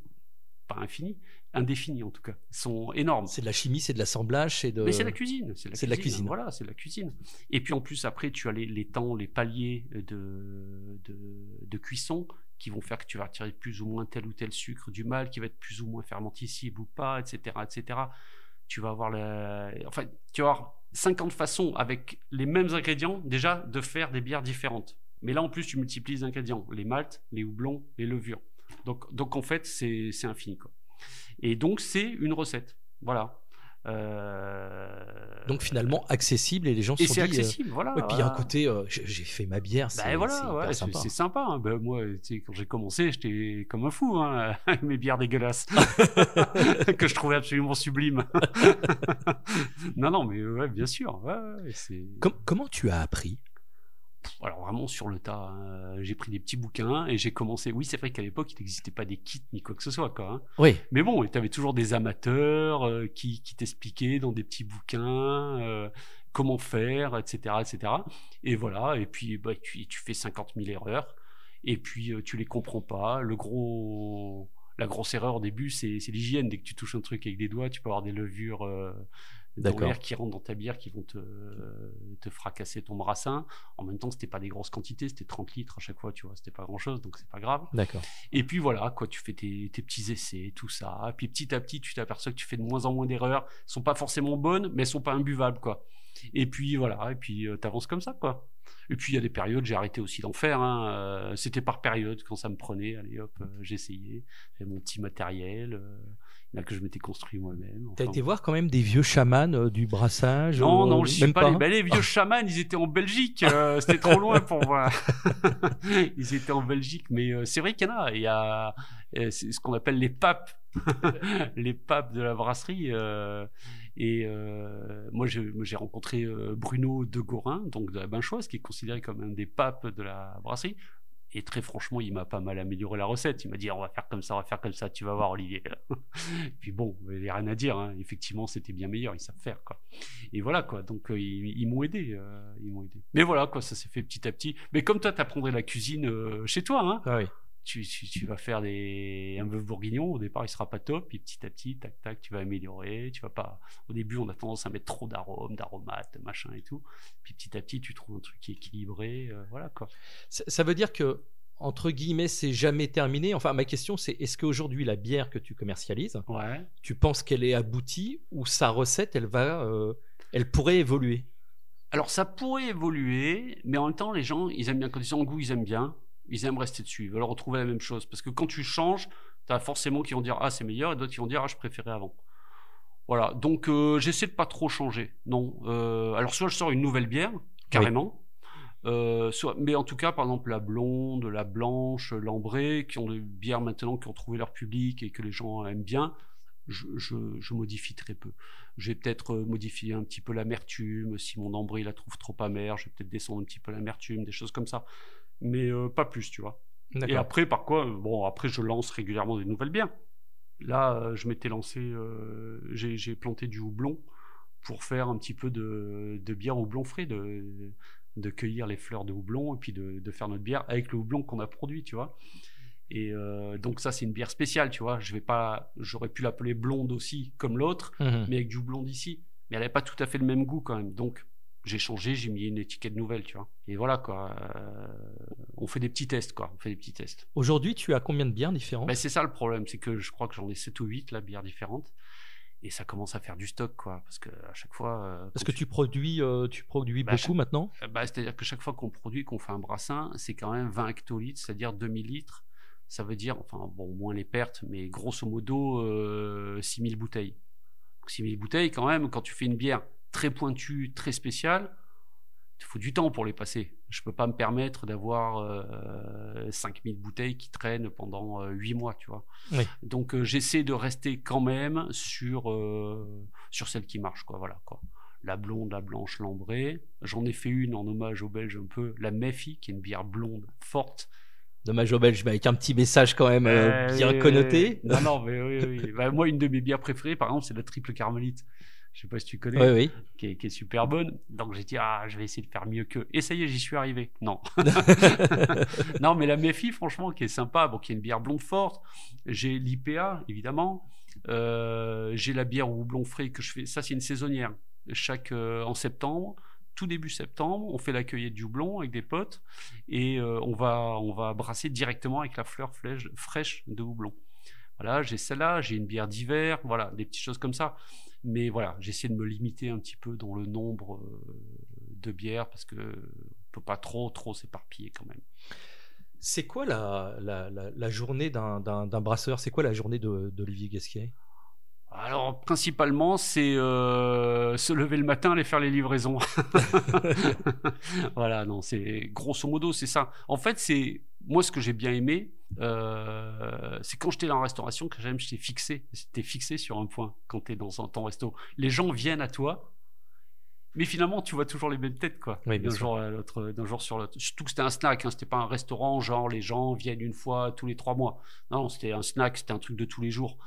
pas infinies, indéfinies en tout cas, sont énormes. C'est de la chimie, c'est de l'assemblage, c'est de. Mais c'est la cuisine. C'est la, cuisine. Voilà, c'est la cuisine. Et puis en plus, après, tu as les, les temps, les paliers de, de, de, cuisson qui vont faire que tu vas retirer plus ou moins tel ou tel sucre du mal, qui va être plus ou moins fermenticible ou pas, etc., etc tu vas avoir tu vas avoir 50 façons avec les mêmes ingrédients déjà de faire des bières différentes. Mais là, en plus, tu multiplies les ingrédients, les maltes, les houblons, les levures. Donc, donc en fait, c'est infini. Et donc, c'est une recette. Voilà. Euh, Donc finalement accessible et les gens se sont dit. accessible, voilà. Et puis il y a un côté, euh, j'ai fait ma bière, bah, c'est voilà, sympa. C'est sympa. Hein. Ben, moi, quand j'ai commencé, j'étais comme un fou, hein, mes bières dégueulasses que je trouvais absolument sublimes. non, non, mais ouais, bien sûr. comment tu as appris? Alors vraiment sur le tas, hein. j'ai pris des petits bouquins et j'ai commencé. Oui, c'est vrai qu'à l'époque, il n'existait pas des kits ni quoi que ce soit. Quoi, hein. Oui. Mais bon, tu avais toujours des amateurs euh, qui, qui t'expliquaient dans des petits bouquins euh, comment faire, etc., etc. Et voilà, et puis bah, tu, tu fais 50 000 erreurs et puis euh, tu les comprends pas. Le gros, la grosse erreur au début, c'est l'hygiène. Dès que tu touches un truc avec des doigts, tu peux avoir des levures dans l'air qui rentre dans ta bière qui vont te, te fracasser ton brassin. En même temps, c'était pas des grosses quantités, c'était 30 litres à chaque fois, tu vois, c'était pas grand chose, donc c'est pas grave. D'accord. Et puis voilà, quoi, tu fais tes, tes, petits essais, tout ça. Et puis petit à petit, tu t'aperçois que tu fais de moins en moins d'erreurs. Elles sont pas forcément bonnes, mais elles sont pas imbuvables, quoi. Et puis voilà, et puis euh, t'avances comme ça, quoi. Et puis il y a des périodes, j'ai arrêté aussi d'en faire. Hein. Euh, c'était par période quand ça me prenait. Allez hop, euh, j'essayais. J'avais mon petit matériel. Euh, là que je m'étais construit moi-même. T'as été voir quand même des vieux chamans du brassage Non, non, je sais pas. Les, bah, les, vieux chamans, ils étaient en Belgique. C'était trop loin pour moi. ils étaient en Belgique, mais c'est vrai qu'il y en a. Il y a ce qu'on appelle les papes, les papes de la brasserie. Et euh, moi, j'ai rencontré euh, Bruno de Gorin, donc de la Binchoise, qui est considéré comme un des papes de la brasserie. Et très franchement, il m'a pas mal amélioré la recette. Il m'a dit on va faire comme ça, on va faire comme ça. Tu vas voir, Olivier. Puis bon, il n'y a rien à dire. Hein. Effectivement, c'était bien meilleur. Ils savent faire quoi. Et voilà quoi. Donc euh, ils, m'ont aidé, ils m'ont aidé. Mais voilà quoi, ça s'est fait petit à petit. Mais comme toi, tu apprendrais la cuisine chez toi. Hein. Ah oui tu, tu, vas faire des, un bœuf bourguignon. Au départ, il sera pas top, puis petit à petit, tac, tac, tu vas améliorer. Tu vas pas. Au début, on a tendance à mettre trop d'arômes, d'aromates, machin et tout. Puis petit à petit, tu trouves un truc qui est équilibré. Euh, voilà quoi. Ça, veut dire que entre guillemets, c'est jamais terminé. Enfin, ma question, c'est est-ce qu'aujourd'hui, la bière que tu commercialises, ouais. tu penses qu'elle est aboutie ou sa recette, elle va, euh, elle pourrait évoluer? Alors, ça pourrait évoluer, mais en même temps, les gens, ils aiment bien quand ils sont en goût, ils aiment bien ils aiment rester dessus, ils veulent retrouver la même chose. Parce que quand tu changes, tu as forcément qui vont dire Ah, c'est meilleur, et d'autres qui vont dire Ah, je préférais avant. Voilà, donc euh, j'essaie de pas trop changer. Non. Euh, alors, soit je sors une nouvelle bière, carrément. Euh, soit, mais en tout cas, par exemple, la blonde, la blanche, l'ambrée, qui ont des bières maintenant qui ont trouvé leur public et que les gens aiment bien, je, je, modifie très peu. Je vais peut-être modifier un petit peu l'amertume. Si mon ambrée la trouve trop amère, je vais peut-être descendre un petit peu l'amertume, des choses comme ça mais euh, pas plus, tu vois. Et après, par quoi Bon, après, je lance régulièrement des nouvelles bières. Là, euh, je m'étais lancé, euh, j'ai planté du houblon pour faire un petit peu de, de bière houblon frais, de, de cueillir les fleurs de houblon et puis de, de faire notre bière avec le houblon qu'on a produit, tu vois. Et donc ça, c'est une bière spéciale, tu vois. Je vais pas, j'aurais pu l'appeler blonde aussi, comme l'autre, mmh mais avec du houblon d'ici. Mais elle n'avait pas tout à fait le même goût quand même. Donc j'ai changé, j'ai mis une étiquette nouvelle, tu vois. Et voilà quoi. Euh, on fait des petits tests quoi. On fait des petits tests. Aujourd'hui, tu as combien de bières différentes? Ben, c'est ça le problème, c'est que je crois que j'en ai 7 ou 8 là bières différentes. Et ça commence à faire du stock quoi, parce que à chaque fois. Euh, parce que tu, produis, euh, tu produis bah, beaucoup maintenant? Bah, c'est-à-dire que chaque fois qu'on produit, qu'on fait un brassin, c'est quand même 20 hectolitres, c'est-à-dire 2000 litres. Ça veut dire, enfin bon, moins les pertes, mais grosso modo 6000 bouteilles. 6000 bouteilles quand même, quand tu fais une bière très pointues, très spéciales, il faut du temps pour les passer. Je peux pas me permettre d'avoir euh, 5000 bouteilles qui traînent pendant euh, 8 mois, tu vois. Donc euh, j'essaie de rester quand même sur euh, sur celle qui marche, quoi. Voilà, quoi. La blonde, la blanche, l'ambrée. J'en ai fait une en hommage aux Belges un peu, la Mefi, qui est une bière blonde forte. Dommage aux Belges, mais avec un petit message quand même bien connoté. Non, non, mais oui, oui. Bah, moi, une de mes bières préférées, par exemple, c'est la triple carmélite je sais pas si tu connais, Qui, est, super bonne. Donc j'ai dit, ah, je vais essayer de faire mieux qu'eux. Et ça y est, j'y suis arrivé. Non. non, mais la Méfi, franchement, qui est sympa, bon, qui est une bière blonde forte. J'ai l'IPA, évidemment. Euh, j'ai la bière au houblon frais que je fais. Ça, c'est une saisonnière. Chaque, euh, en septembre, tout début septembre, on fait la cueillette du houblon avec des potes et euh, on, va, on va brasser directement avec la fleur fraîche de houblon. Voilà, j'ai celle-là, j'ai une bière d'hiver, voilà, des petites choses comme ça. Mais voilà, j'essaie de me limiter un petit peu dans le nombre euh, de bières parce que on peut pas trop trop s'éparpiller quand même. C'est quoi la, la, la, journée d'un brasseur? C'est quoi la journée d'Olivier Gasquet alors principalement c'est euh, se lever le matin aller faire les livraisons. voilà non c'est grosso modo c'est ça. En fait c'est moi ce que j'ai bien aimé euh, c'est quand j'étais dans la restauration que j'aime j'étais fixé. C'était fixé sur un point quand tu es dans un temps resto. Les gens viennent à toi mais finalement tu vois toujours les mêmes têtes quoi. D'un jour à l'autre d'un jour sur l'autre. Surtout que c'était un snack hein, c'était pas un restaurant genre les gens viennent une fois tous les trois mois. Non c'était un snack c'était un truc de tous les jours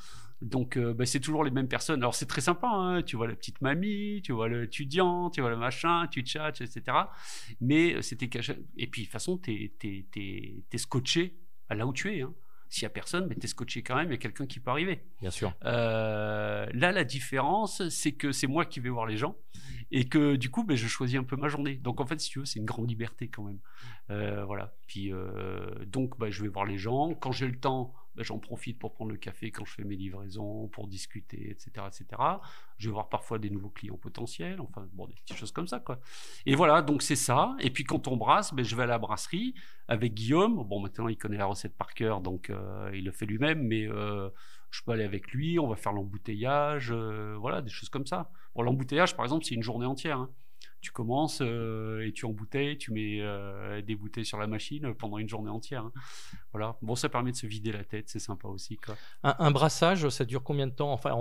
donc, euh, bah, c'est toujours les mêmes personnes. Alors, c'est très sympa. Hein. tu vois la petite mamie, tu vois l'étudiant, tu vois le machin, tu tchatches, etc. Mais c'était caché. Et puis, de toute façon, tu es, scotché à là où tu es. Hein. S'il y a personne, mais t'es scotché quand même, il y a quelqu'un qui peut arriver. Bien sûr. Euh, là, la différence, c'est que c'est moi qui vais voir les gens et que du coup, ben, je choisis un peu ma journée. Donc en fait, si tu veux, c'est une grande liberté quand même. Euh, voilà. Puis euh, donc, ben, je vais voir les gens. Quand j'ai le temps, j'en profite pour prendre le café quand je fais mes livraisons, pour discuter, etc., etc. Je vais voir parfois des nouveaux clients potentiels, enfin bon, des petites choses comme ça, quoi. Et voilà, donc c'est ça. Et puis quand on brasse, ben, je vais à la brasserie avec Guillaume. Bon, maintenant il connaît la recette par cœur, donc euh, il le fait lui-même, mais euh, je peux aller avec lui. On va faire l'embouteillage, euh, voilà, des choses comme ça. Bon, l'embouteillage, par exemple, c'est une journée entière. Hein tu commences euh, et tu embouteilles, tu mets euh, des bouteilles sur la machine pendant une journée entière. Hein. Voilà. Bon, ça permet de se vider la tête, c'est sympa aussi. Quoi. Un, brassage, ça dure combien de temps? Enfin,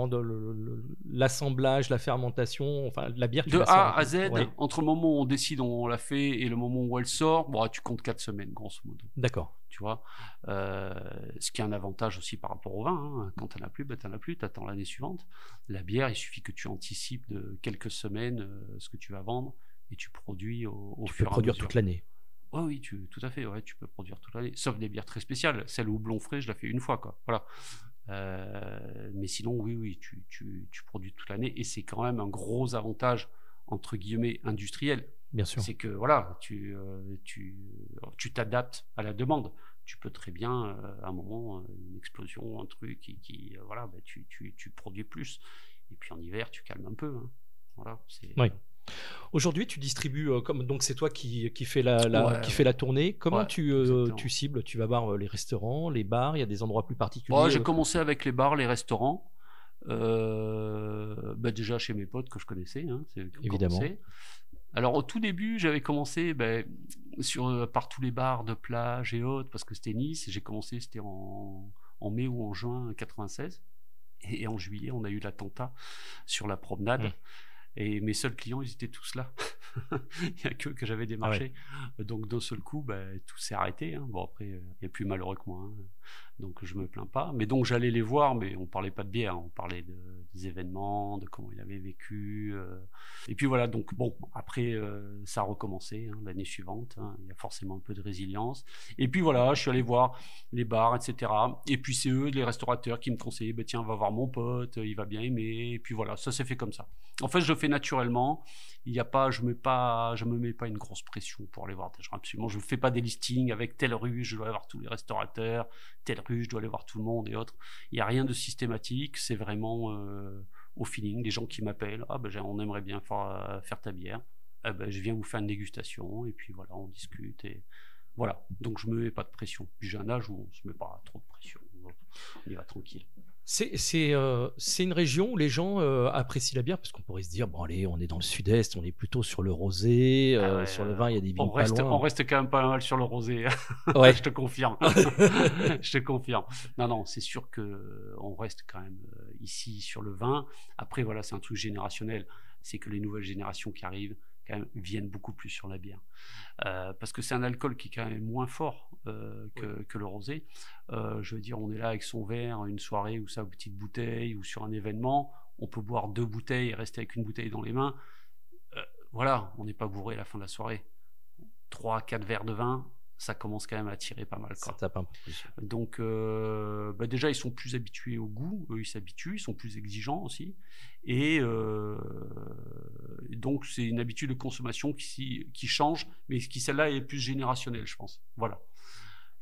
l'assemblage, la fermentation, enfin, la bière. de A à Z, entre le moment où on décide, on la fait, et le moment où elle sort, bon, tu comptes 4 semaines, grosso modo. D'accord tu vois. Euh, ce qui est un avantage aussi par rapport au vin. Hein. Quand tu n'en as plus, ben, tu n'en as plus, tu attends l'année suivante. La bière, il suffit que tu anticipes de quelques semaines euh, ce que tu vas vendre et tu produis au, au tu peux produire toute l'année. Ouais, oui, tu, tout à fait. Ouais, tu peux produire toute l'année. Sauf des bières très spéciales. Celle au houblon frais, je la fais une fois. Quoi. Voilà. Euh, mais sinon, oui, oui, tu, tu, tu produis toute l'année. Et c'est quand même un gros avantage, entre guillemets, industriel Bien sûr. C'est que voilà, tu euh, tu tu t'adaptes à la demande. Tu peux très bien euh, à un moment euh, une explosion, un truc qui, qui voilà, bah, tu, tu, tu, produis plus. Et puis en hiver, tu calmes un peu. Hein. Voilà. Oui. Aujourd'hui, tu distribues comme donc c'est toi qui, qui fait la, la qui fait la tournée. Comment tu, tu cibles? Tu vas voir les restaurants, les bars? Il y a des endroits plus particuliers. j'ai commencé avec les bars, les restaurants. bah déjà chez mes potes que je connaissais, hein, évidemment. Alors au tout début, j'avais commencé ben, sur, euh, par tous les bars de plage et autres, parce que c'était Nice. J'ai commencé, c'était en, en, mai ou en juin 96. Et, en juillet, on a eu l'attentat sur la promenade. Et mes seuls clients, ils étaient tous là. il n'y a que que j'avais démarché. Donc d'un seul coup, ben, tout s'est arrêté. Hein. Bon après, il y a plus malheureux que moi. Hein donc je me plains pas. Mais donc j'allais les voir, mais on parlait pas de bière, on parlait de, des événements, de comment il avait vécu. Euh. Et puis voilà, donc bon, après euh, ça a recommencé hein, l'année suivante. Hein. il y a forcément un peu de résilience. Et puis voilà, je suis allé voir les bars, etc. Et puis c'est eux, les restaurateurs, qui me conseillaient, bah, tiens, va voir mon pote, il va bien aimer. Et puis voilà, ça s'est fait comme ça. En fait, je le fais naturellement. Il n'y a pas, je me pas, je me mets pas une grosse pression pour aller voir des gens. Absolument, je ne fais pas des listings avec telle rue, je dois aller voir tous les restaurateurs, telle je dois aller voir tout le monde et autres. Il n'y a rien de systématique, c'est vraiment euh, au feeling, des gens qui m'appellent, ah ben on aimerait bien faire, euh, faire ta bière, eh ben, je viens vous faire une dégustation et puis voilà, on discute et voilà. Donc je me mets pas de pression. j'ai un âge où on se met pas trop de pression, on y va tranquille. Euh, c'est une région où les gens euh, apprécient la bière parce qu'on pourrait se dire bon allez on est dans le sud-est on est plutôt sur le rosé euh, ah sur le vin il y a des vignes on reste, pas loin. on reste quand même pas mal sur le rosé. Ouais. Je te confirme. Je te confirme. Non non c'est sûr que on reste quand même ici sur le vin. Après voilà c'est un truc générationnel. C'est que les nouvelles générations qui arrivent quand même, viennent beaucoup plus sur la bière. Euh, parce que c'est un alcool qui est quand même moins fort euh, que, que, le rosé. Euh, je veux dire, on est là avec son verre, une soirée ou sa petite bouteille, ou sur un événement, on peut boire deux bouteilles et rester avec une bouteille dans les mains. Voilà, on n'est pas bourré à la fin de la soirée. Trois, quatre verres de vin, ça commence quand même à tirer pas mal. Quoi. Donc euh, bah déjà ils sont plus habitués au goût, eux ils s'habituent, ils sont plus exigeants aussi, et euh, donc c'est une habitude de consommation qui, qui change, mais qui celle-là est plus générationnelle, je pense. Voilà.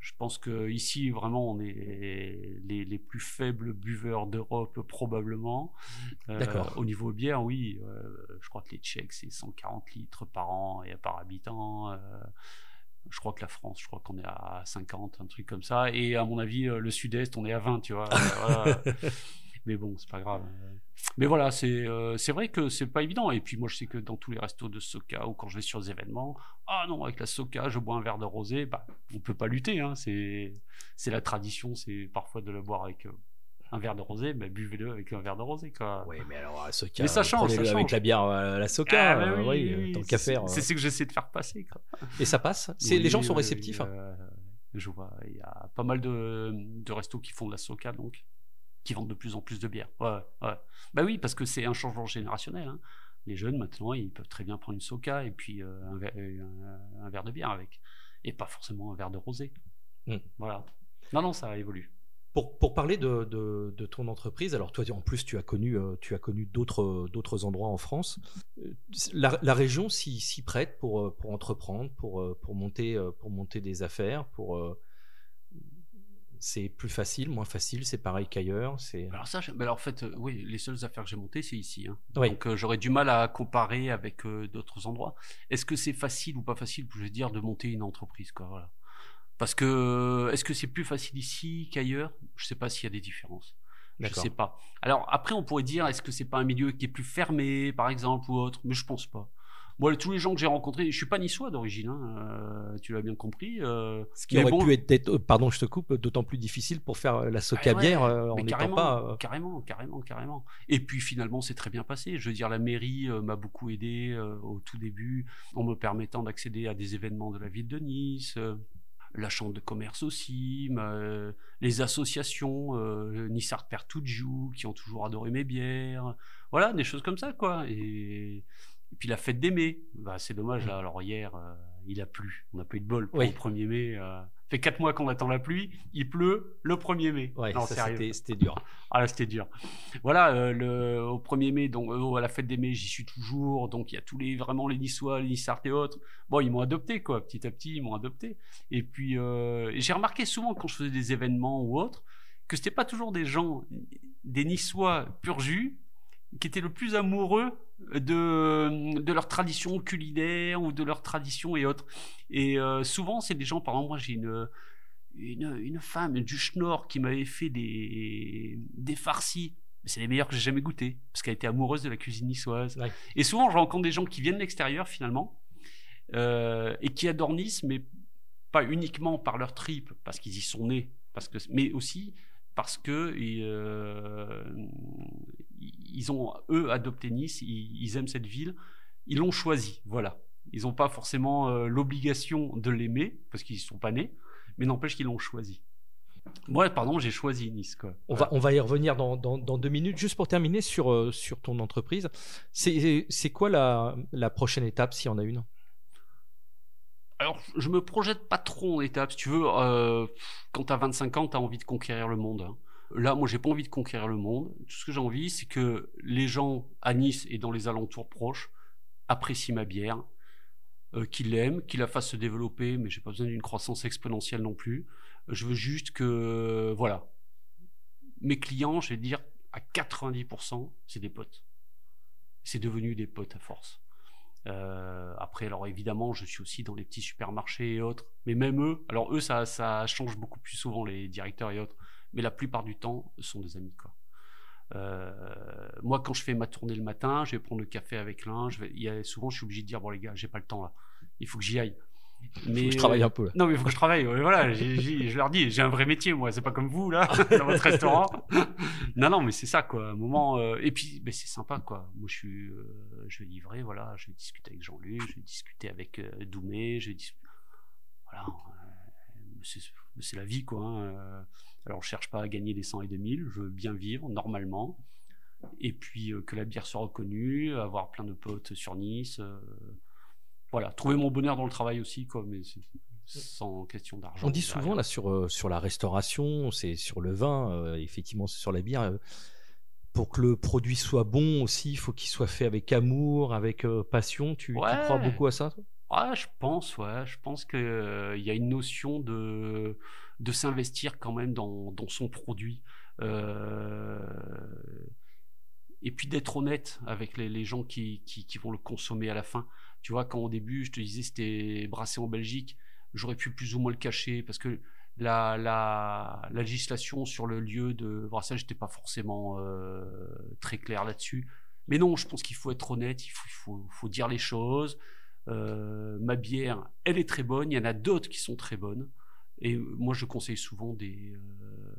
Je pense que ici vraiment on est les, les plus faibles buveurs d'Europe probablement. Euh, au niveau bière, oui, euh, je crois que les Tchèques c'est 140 litres par an et par habitant. Euh, je crois que la France, je crois qu'on est à 50, un truc comme ça. Et à mon avis, euh, le sud-est, on est à 20, tu vois. Mais bon, c'est pas grave. Mais voilà, c'est euh, c'est vrai que c'est pas évident. Et puis moi, je sais que dans tous les restos de Soca ou quand je vais sur des événements, ah non, avec la Soca, je bois un verre de rosé. Bah, on peut pas lutter. Hein. C'est c'est la tradition. C'est parfois de le boire avec euh, un verre de rosé, bah, buvez-le avec un verre de rosé. Quoi. Oui, mais alors, Soca, mais ça change, ça avec la bière, euh, la Soca, ah, bah euh, oui, oui, tant qu'à faire. C'est ce que j'essaie de faire passer. Quoi. Et ça passe? Les gens sont réceptifs hein. euh, Je vois, il y a pas mal de, de restos qui font de la Soca, donc, qui vendent de plus en plus de bière. Ouais, ouais. Bah oui, parce que c'est un changement générationnel. Hein. Les jeunes, maintenant, ils peuvent très bien prendre une Soca et puis un, verre, un, verre de bière avec. Et pas forcément un verre de rosé. Hmm. Voilà. Non, non, ça évolue. Pour, pour parler de, de, ton entreprise, alors toi en plus tu as connu, euh, tu as connu d'autres, d'autres endroits en France. Euh, la, la région s'y, prête pour, euh, pour entreprendre, pour, pour, monter, pour monter des affaires, pour c'est plus facile, moins facile, c'est pareil qu'ailleurs. C'est alors ça, alors en fait, oui, les seules affaires que j'ai montées, c'est ici. Hein. Donc j'aurais du mal à comparer avec d'autres endroits. Est-ce que c'est facile ou pas facile, je veux dire, de monter une entreprise, quoi. Voilà. Parce que est-ce que c'est plus facile ici qu'ailleurs? Je ne sais pas s'il y a des différences. Je ne sais pas. Alors après, on pourrait dire est-ce que c'est pas un milieu qui est plus fermé, par exemple, ou autre? Mais je pense pas. Moi, tous les gens que j'ai rencontrés, je suis pas niçois d'origine, hein, euh, tu l'as bien compris. Euh, Ce qui aurait pu être, euh, pardon, je te coupe, d'autant plus difficile pour faire la soca bière en n'étant pas. Carrément, carrément, carrément. Et puis finalement, c'est très bien passé. Je veux dire, la mairie m'a beaucoup aidé au tout début en me permettant d'accéder à des événements de la ville de Nice la chambre de commerce aussi, les associations, euh, Nissart qui ont toujours adoré mes bières, voilà, des choses comme ça, quoi. Et, puis la fête des mai, bah, c'est dommage, là, alors hier, euh, il a plu, on n'a pas eu de bol pour le 1er mai. Fait quatre mois qu'on attend la pluie, il pleut le 1er mai. Ouais, c'était dur. Ah là, c'était dur. Voilà, euh, le, au 1er mai, donc euh, à la fête des mai, j'y suis toujours. Donc il y a tous les vraiment les Niçois, les Nissards et autres. Bon, ils m'ont adopté quoi, petit à petit, ils m'ont adopté. Et puis euh, j'ai remarqué souvent quand je faisais des événements ou autres que c'était pas toujours des gens, des Niçois pur jus, qui étaient le plus amoureux de, de leur tradition culinaire ou de leur tradition et autres. Et euh, souvent, c'est des gens, par exemple, moi j'ai une, une, une, femme du Schnorr qui m'avait fait des, des farcis. C'est les meilleurs que j'ai jamais goûté parce qu'elle était amoureuse de la cuisine niçoise. Et souvent, je rencontre des gens qui viennent de l'extérieur finalement euh, et qui adorent Nice, mais pas uniquement par leur trip, parce qu'ils y sont nés, parce que, mais aussi parce que euh, ils ont, eux, adopté Nice, ils, aiment cette ville, ils l'ont choisi, voilà. Ils n'ont pas forcément euh, l'obligation de l'aimer, parce qu'ils ne sont pas nés, mais n'empêche qu'ils l'ont choisi. Moi, pardon, j'ai choisi Nice. Quoi. On, va, on va y revenir dans, dans, deux minutes. Juste pour terminer sur, euh, sur ton entreprise, c'est quoi la, la prochaine étape, s'il y en a une? Alors, je me projette pas trop en étape. Si tu veux, euh, quand tu as 25 ans, tu as envie de conquérir le monde. Hein. Là, moi, j'ai pas envie de conquérir le monde. Tout ce que j'ai envie, c'est que les gens à Nice et dans les alentours proches apprécient ma bière, euh, qu'ils l'aiment, qu'ils la fassent se développer, mais j'ai pas besoin d'une croissance exponentielle non plus. Je veux juste que, voilà, mes clients, je vais dire, à 90%, c'est des potes. C'est devenu des potes à force. Euh, après, alors évidemment, je suis aussi dans les petits supermarchés et autres, mais même eux, alors eux, ça change beaucoup plus souvent les directeurs et autres mais la plupart du temps, ce sont des amis. Quoi. Euh, moi, quand je fais ma tournée le matin, je vais prendre le café avec l'un. Je il y a, souvent, je suis obligé de dire bon les gars, j'ai pas le temps là. Il faut que j'y aille. Mais je travaille un peu. Non, mais il faut que je travaille. voilà, je leur dis, j'ai un vrai métier, moi. C'est pas comme vous là, dans votre restaurant. non, non, mais c'est ça, quoi. Un moment. Euh, et puis, ben, c'est sympa, quoi. Moi, je suis, euh, je vais livrer, voilà. Je vais discuter avec Jean-Luc, je vais discuter avec Doumé, je vais discuter. Voilà. C'est la vie, quoi. Hein. Alors, je cherche pas à gagner des 100 et des 1000, je veux bien vivre normalement. Et puis, euh, que la bière soit reconnue, avoir plein de potes sur Nice. Euh, voilà, trouver mon bonheur dans le travail aussi, quoi, mais sans question d'argent. On dit souvent, là, sur, euh, sur la restauration, c'est sur le vin, effectivement, c'est sur la bière. pour que le produit soit bon aussi, il faut qu'il soit fait avec amour, avec passion. Tu, tu, crois beaucoup à ça ah, je pense, ouais. Je pense qu'il y a une notion de de s'investir quand même dans, son produit. Euh, et puis d'être honnête avec les, gens qui, vont le consommer à la fin. Tu vois, quand au début, je te disais c'était brassé en Belgique, j'aurais pu plus ou moins le cacher parce que la, la, législation sur le lieu de brassage n'était pas forcément euh, très claire là-dessus. Mais non, je pense qu'il faut être honnête, il faut, faut, dire les choses. Euh, ma bière, elle est très bonne, il y en a d'autres qui sont très bonnes. Et moi, je conseille souvent des, euh,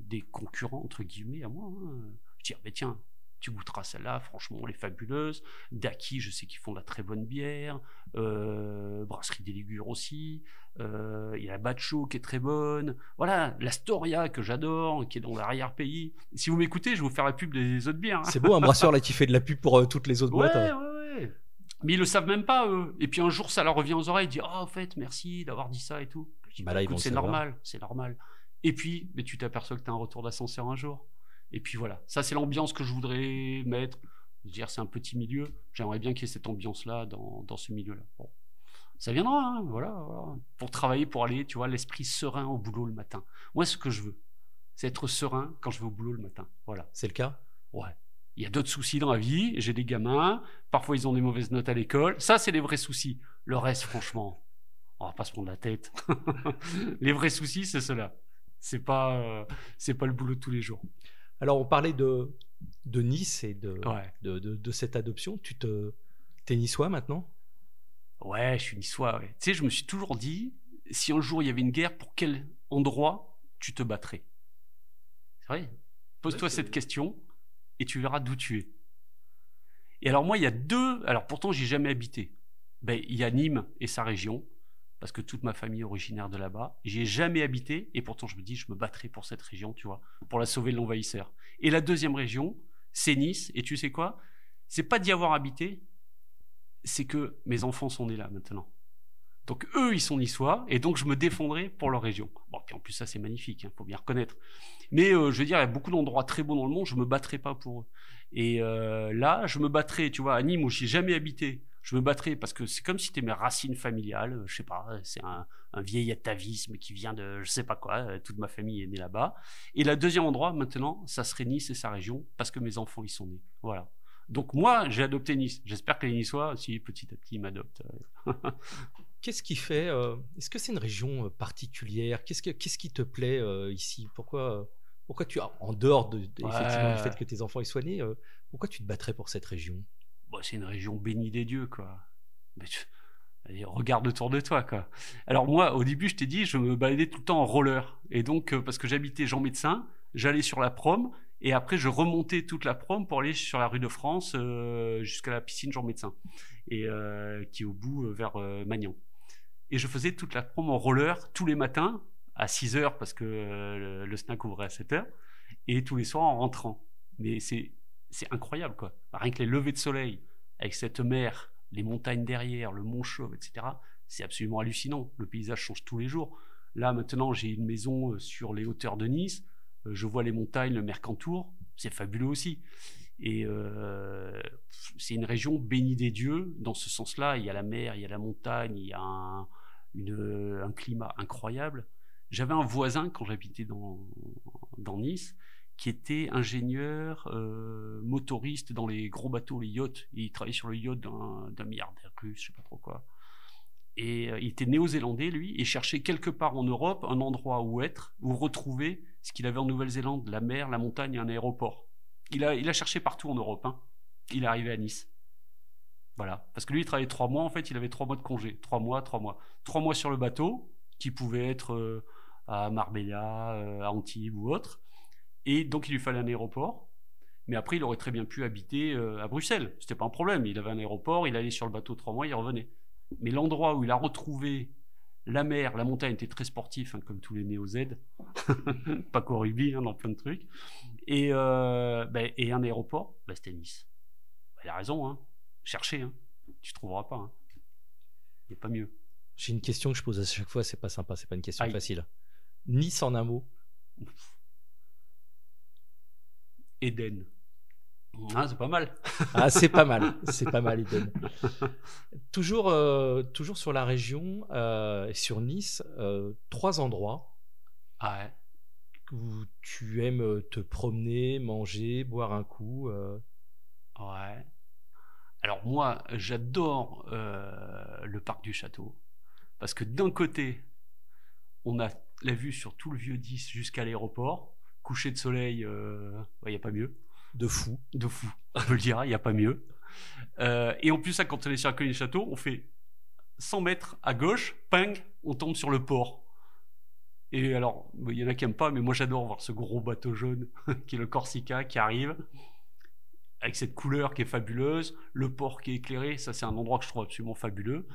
des concurrents, entre guillemets, à moi. Hein. Je dis, ah, ben tiens, tu goûteras celle-là, franchement, elle est fabuleuse. Daki, je sais qu'ils font de la très bonne bière. Euh, Brasserie des Ligures aussi. Euh, il y a la Bacho qui est très bonne. Voilà, la Storia que j'adore, qui est dans l'arrière-pays. Si vous m'écoutez, je vais vous faire la pub des autres bières. Hein. C'est beau, un brasseur là qui fait de la pub pour toutes les autres boîtes. Ouais, ouais. Mais ils le savent même pas, eux. Et puis un jour, ça leur revient aux oreilles. Ils disent, oh, en fait, merci d'avoir dit ça et tout. Bah c'est normal, c'est normal. Et puis, mais tu t'aperçois que tu as un retour d'ascenseur un jour. Et puis voilà, ça c'est l'ambiance que je voudrais mettre. Je veux dire, c'est un petit milieu. J'aimerais bien qu'il y ait cette ambiance-là dans, dans ce milieu-là. Bon. Ça viendra, hein, voilà, voilà, Pour travailler, pour aller, tu vois, l'esprit serein au boulot le matin. Moi, ce que je veux, c'est être serein quand je vais au boulot le matin. Voilà. C'est le cas? Ouais. Il y a d'autres soucis dans la vie. J'ai des gamins. Parfois, ils ont des mauvaises notes à l'école. Ça, c'est les vrais soucis. Le reste, franchement, on va pas se prendre la tête. les vrais soucis, c'est cela. C'est pas, euh, c'est pas le boulot de tous les jours. Alors, on parlait de, de Nice et de, de, de, cette adoption. Tu te, es niçois maintenant? Ouais, je suis niçois. Tu sais, je me suis toujours dit, si un jour il y avait une guerre, pour quel endroit tu te battrais? C'est vrai? Pose-toi cette question et tu verras d'où tu es. Et alors moi, il y a deux. Alors pourtant, j'ai jamais habité. Ben, il y a Nîmes et sa région, parce que toute ma famille est originaire de là-bas. J'y ai jamais habité, et pourtant je me dis, je me battrai pour cette région, tu vois, pour la sauver de l'envahisseur. Et la deuxième région, c'est Nice. Et tu sais quoi? C'est pas d'y avoir habité, c'est que mes enfants sont nés là maintenant. Donc eux, ils sont niçois, et donc je me défendrai pour leur région. Bon, puis en plus ça c'est magnifique, il hein, faut bien reconnaître. Mais euh, je veux dire, il y a beaucoup d'endroits très beaux dans le monde, je me battrai pas pour eux. Et euh, là, je me battrai, tu vois, à Nîmes où j'ai jamais habité, je me battrai parce que c'est comme si c'était mes racines familiales, je sais pas, c'est un, vieil atavisme qui vient de je sais pas quoi, euh, toute ma famille est née là-bas. Et le deuxième endroit maintenant, ça serait Nice et sa région, parce que mes enfants y sont nés. Voilà. Donc moi, j'ai adopté Nice. J'espère que les Niçois aussi, petit à petit, m'adoptent. Qu'est-ce qui fait euh, Est-ce que c'est une région euh, particulière? Qu'est-ce, qui te plaît euh, ici? Pourquoi pourquoi tu en dehors de, effectivement, du fait que tes enfants y soient nés, pourquoi tu te battrais pour cette région? Bah, c'est une région bénie des dieux, quoi. regarde autour de toi, quoi. Alors moi, au début, je t'ai dit, je me baladais tout le temps en roller, et donc parce que j'habitais Jean Médecin, j'allais sur la prom, et après, je remontais toute la prom pour aller sur la rue de France euh, jusqu'à la piscine Jean Médecin, et euh, qui est au bout euh, vers Magnan. Et je faisais toute la prom en roller tous les matins à 6 heures parce que le, snack ouvrait à 7 heures, et tous les soirs en rentrant. Mais c'est incroyable quoi. Rien que les levées de soleil avec cette mer, les montagnes derrière, le mont Chauve, etc. C'est absolument hallucinant. Le paysage change tous les jours. Là maintenant, j'ai une maison sur les hauteurs de Nice euh, je vois les montagnes, le Mercantour, c'est fabuleux aussi. Et euh, c'est une région bénie des dieux. Dans ce sens-là, il y a la mer, il y a la montagne, il y a un climat incroyable. J'avais un voisin quand j'habitais dans, dans Nice qui était ingénieur euh, motoriste dans les gros bateaux, les yachts. il travaillait sur le yacht d'un milliardaire russe, je sais pas trop quoi. Et il était néo-zélandais, lui, et cherchait quelque part en Europe un endroit où être, où retrouver ce qu'il avait en Nouvelle-Zélande, la mer, la montagne un aéroport. Il a, il a cherché partout en Europe. Hein. Il est arrivé à Nice. Voilà. Parce que lui, il travaillait trois mois. En fait, il avait trois mois de congé. Trois mois, trois mois. Trois mois sur le bateau, qui pouvait être euh, à Marbella, euh, à Antibes ou autre. Et donc, il lui fallait un aéroport. Mais après, il aurait très bien pu habiter euh, à Bruxelles. C'était pas un problème. Il avait un aéroport, il allait sur le bateau trois mois, il revenait. Mais l'endroit où il a retrouvé la mer, la montagne était très sportif, hein, comme tous les néo-Z, pas qu'au rugby, hein, dans plein de trucs. Et, euh, ben, et un aéroport, bah, c'était Nice. Bah, il a raison, hein. cherchez, hein. tu trouveras pas. Il n'y a pas mieux. J'ai une question que je pose à chaque fois, c'est pas sympa, c'est pas une question facile. Nice en un mot Eden. Ah, c'est pas mal. ah, c'est pas mal. C'est pas mal, Eden. toujours, euh, toujours sur la région, euh, sur Nice, euh, trois endroits ah où tu aimes te promener, manger, boire un coup. Ouais. Alors moi, j'adore le parc du château. Parce que d'un côté, on a la vue sur tout le vieux 10 jusqu'à l'aéroport. Coucher de soleil, il n'y a pas mieux. De fou. De fou. On peut le dire, il n'y a pas mieux. Euh, et en plus, ça, quand on est sur la colline du château, on fait 100 mètres à gauche, ping, on tombe sur le port. Et alors, il y en a qui n'aiment pas, mais moi j'adore voir ce gros bateau jaune qui est le Corsica qui arrive avec cette couleur qui est fabuleuse, le port qui est éclairé, ça c'est un endroit que je trouve absolument fabuleux.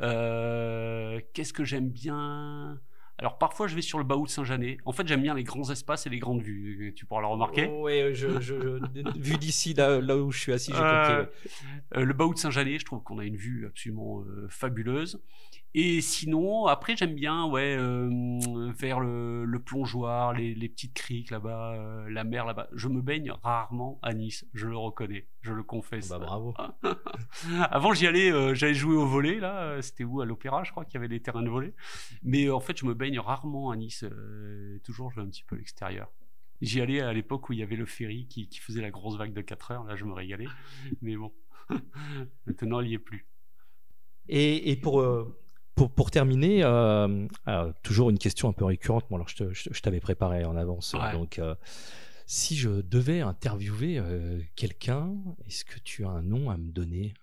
Euh, qu'est-ce que j'aime bien? Alors parfois je vais sur le Baou de Saint-Janet. En fait j'aime bien les grands espaces et les grandes vues. Tu pourras le remarquer. Oui, je, je, vu d'ici là, là, où je suis assis, j'ai euh, compris. le Baou de Saint-Janet, je trouve qu'on a une vue absolument euh, fabuleuse. Et sinon, après, j'aime bien, ouais, euh, faire le, le plongeoir, les, les, petites criques là-bas, euh, la mer là-bas. Je me baigne rarement à Nice, je le reconnais, je le confesse. Bah bravo. Avant, j'y allais, euh, j'allais jouer au volet là. C'était où à l'Opéra, je crois qu'il y avait des terrains de volet. Mais en fait, je me baigne rarement à Nice. toujours, je vais un petit peu à l'extérieur. J'y allais à l'époque où il y avait le ferry qui, qui faisait la grosse vague de 4 heures. Là, je me régalais. Mais bon, maintenant, il n'y est plus. Et, et pour pour, pour terminer, euh, toujours une question un peu récurrente. Bon, alors je, je, t'avais préparé en avance. Donc, euh, si je devais interviewer euh, quelqu'un, est-ce que tu as un nom à me donner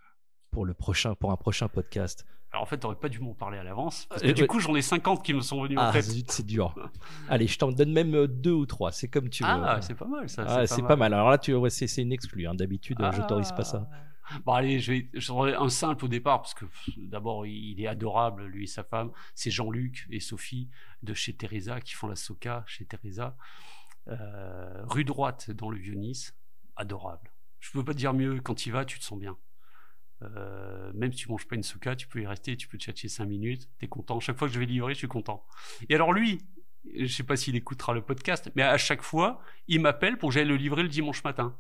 pour le prochain, pour un prochain podcast? Alors en fait, t'aurais pas dû m'en parler à l'avance. Parce que du coup, j'en ai 50 qui me sont venus ah, en tête. c'est dur. Allez, je t'en donne même deux ou trois. C'est comme tu veux. Ah, c'est pas mal ça. Ah, c'est pas, mal. Alors là, tu, c'est une exclue. Hein. D'habitude, ah. j'autorise pas ça. Bon allez, je vais un simple au départ parce que d'abord il est adorable lui et sa femme. C'est Jean-Luc et Sophie de chez Teresa qui font la soca chez Teresa, euh, rue droite dans le Vieux Nice, adorable. Je peux pas te dire mieux. Quand il vas, tu te sens bien. Euh, même si tu manges pas une soca, tu peux y rester, tu peux te chercher 5 minutes, t'es content. Chaque fois que je vais livrer, je suis content. Et alors lui, je sais pas s'il écoutera le podcast, mais à chaque fois, il m'appelle pour que j'aille le livrer le dimanche matin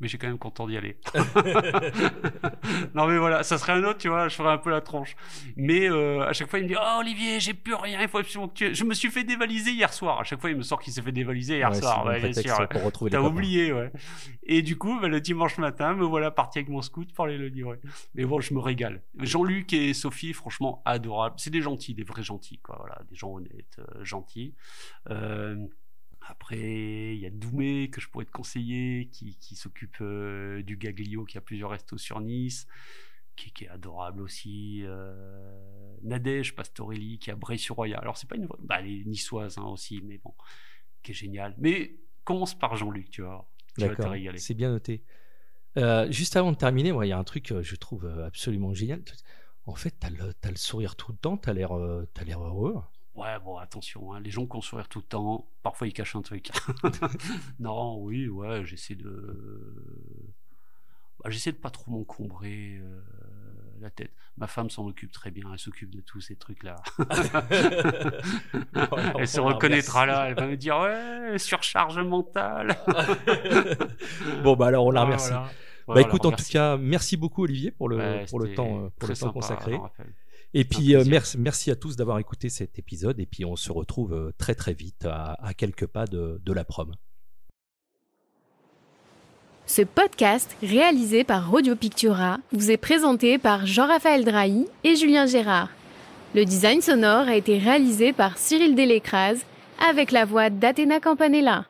mais j'ai quand même content d'y aller. non mais voilà, ça serait un autre, tu vois, je ferais un peu la tronche. Mais euh, à chaque fois, il me dit "Oh Olivier, j'ai plus rien, il faut absolument que tu... Je me suis fait dévaliser hier soir. À chaque fois, il me sort qu'il s'est fait dévaliser hier soir. Ouais, bien sûr. Pour retrouver T'as oublié, ouais. Et du coup, bah, le dimanche matin, me voilà parti avec mon scout pour aller le livrer. Mais bon, je me régale. Jean-Luc et Sophie, franchement, adorables. C'est des gentils, des vrais gentils, quoi. Voilà, des gens honnêtes, euh, gentils. Euh, après, il y a Doumé que je pourrais te conseiller, qui, qui s'occupe euh, du Gaglio, qui a plusieurs restos sur Nice, qui, qui est adorable aussi. Euh, Nadège Pastorelli, qui a Bray-sur-Roya. Alors, c'est pas une. Bah, elle est niçoise hein, aussi, mais bon, qui est génial. Mais commence par Jean-Luc, tu vois. D'accord, c'est bien noté. Euh, juste avant de terminer, il y a un truc que je trouve absolument génial. En fait, tu as, as, le sourire tout le temps, tu as l'air heureux. Ouais, bon, attention, hein, les gens qui ont sourire tout le temps, parfois ils cachent un truc. non, oui, ouais, j'essaie de. Bah, j'essaie de pas trop m'encombrer euh, la tête. Ma femme s'en occupe très bien, elle s'occupe de tous ces trucs-là. elle se reconnaîtra là, elle va me dire Ouais, surcharge mentale. bon, bah alors on la remercie. bah écoute, en tout cas, merci beaucoup Olivier pour le, pour le temps, pour le temps consacré. Et puis euh, merci, merci à tous d'avoir écouté cet épisode et puis on se retrouve euh, très très vite à, à quelques pas de, de la prom. Ce podcast, réalisé par Radio Pictura, vous est présenté par Jean-Raphaël Drahi et Julien Gérard. Le design sonore a été réalisé par Cyril Delécrase avec la voix d'Athéna Campanella.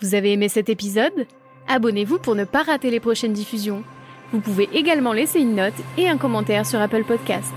Vous avez aimé cet épisode? Abonnez-vous pour ne pas rater les prochaines diffusions. Vous pouvez également laisser une note et un commentaire sur Apple Podcast.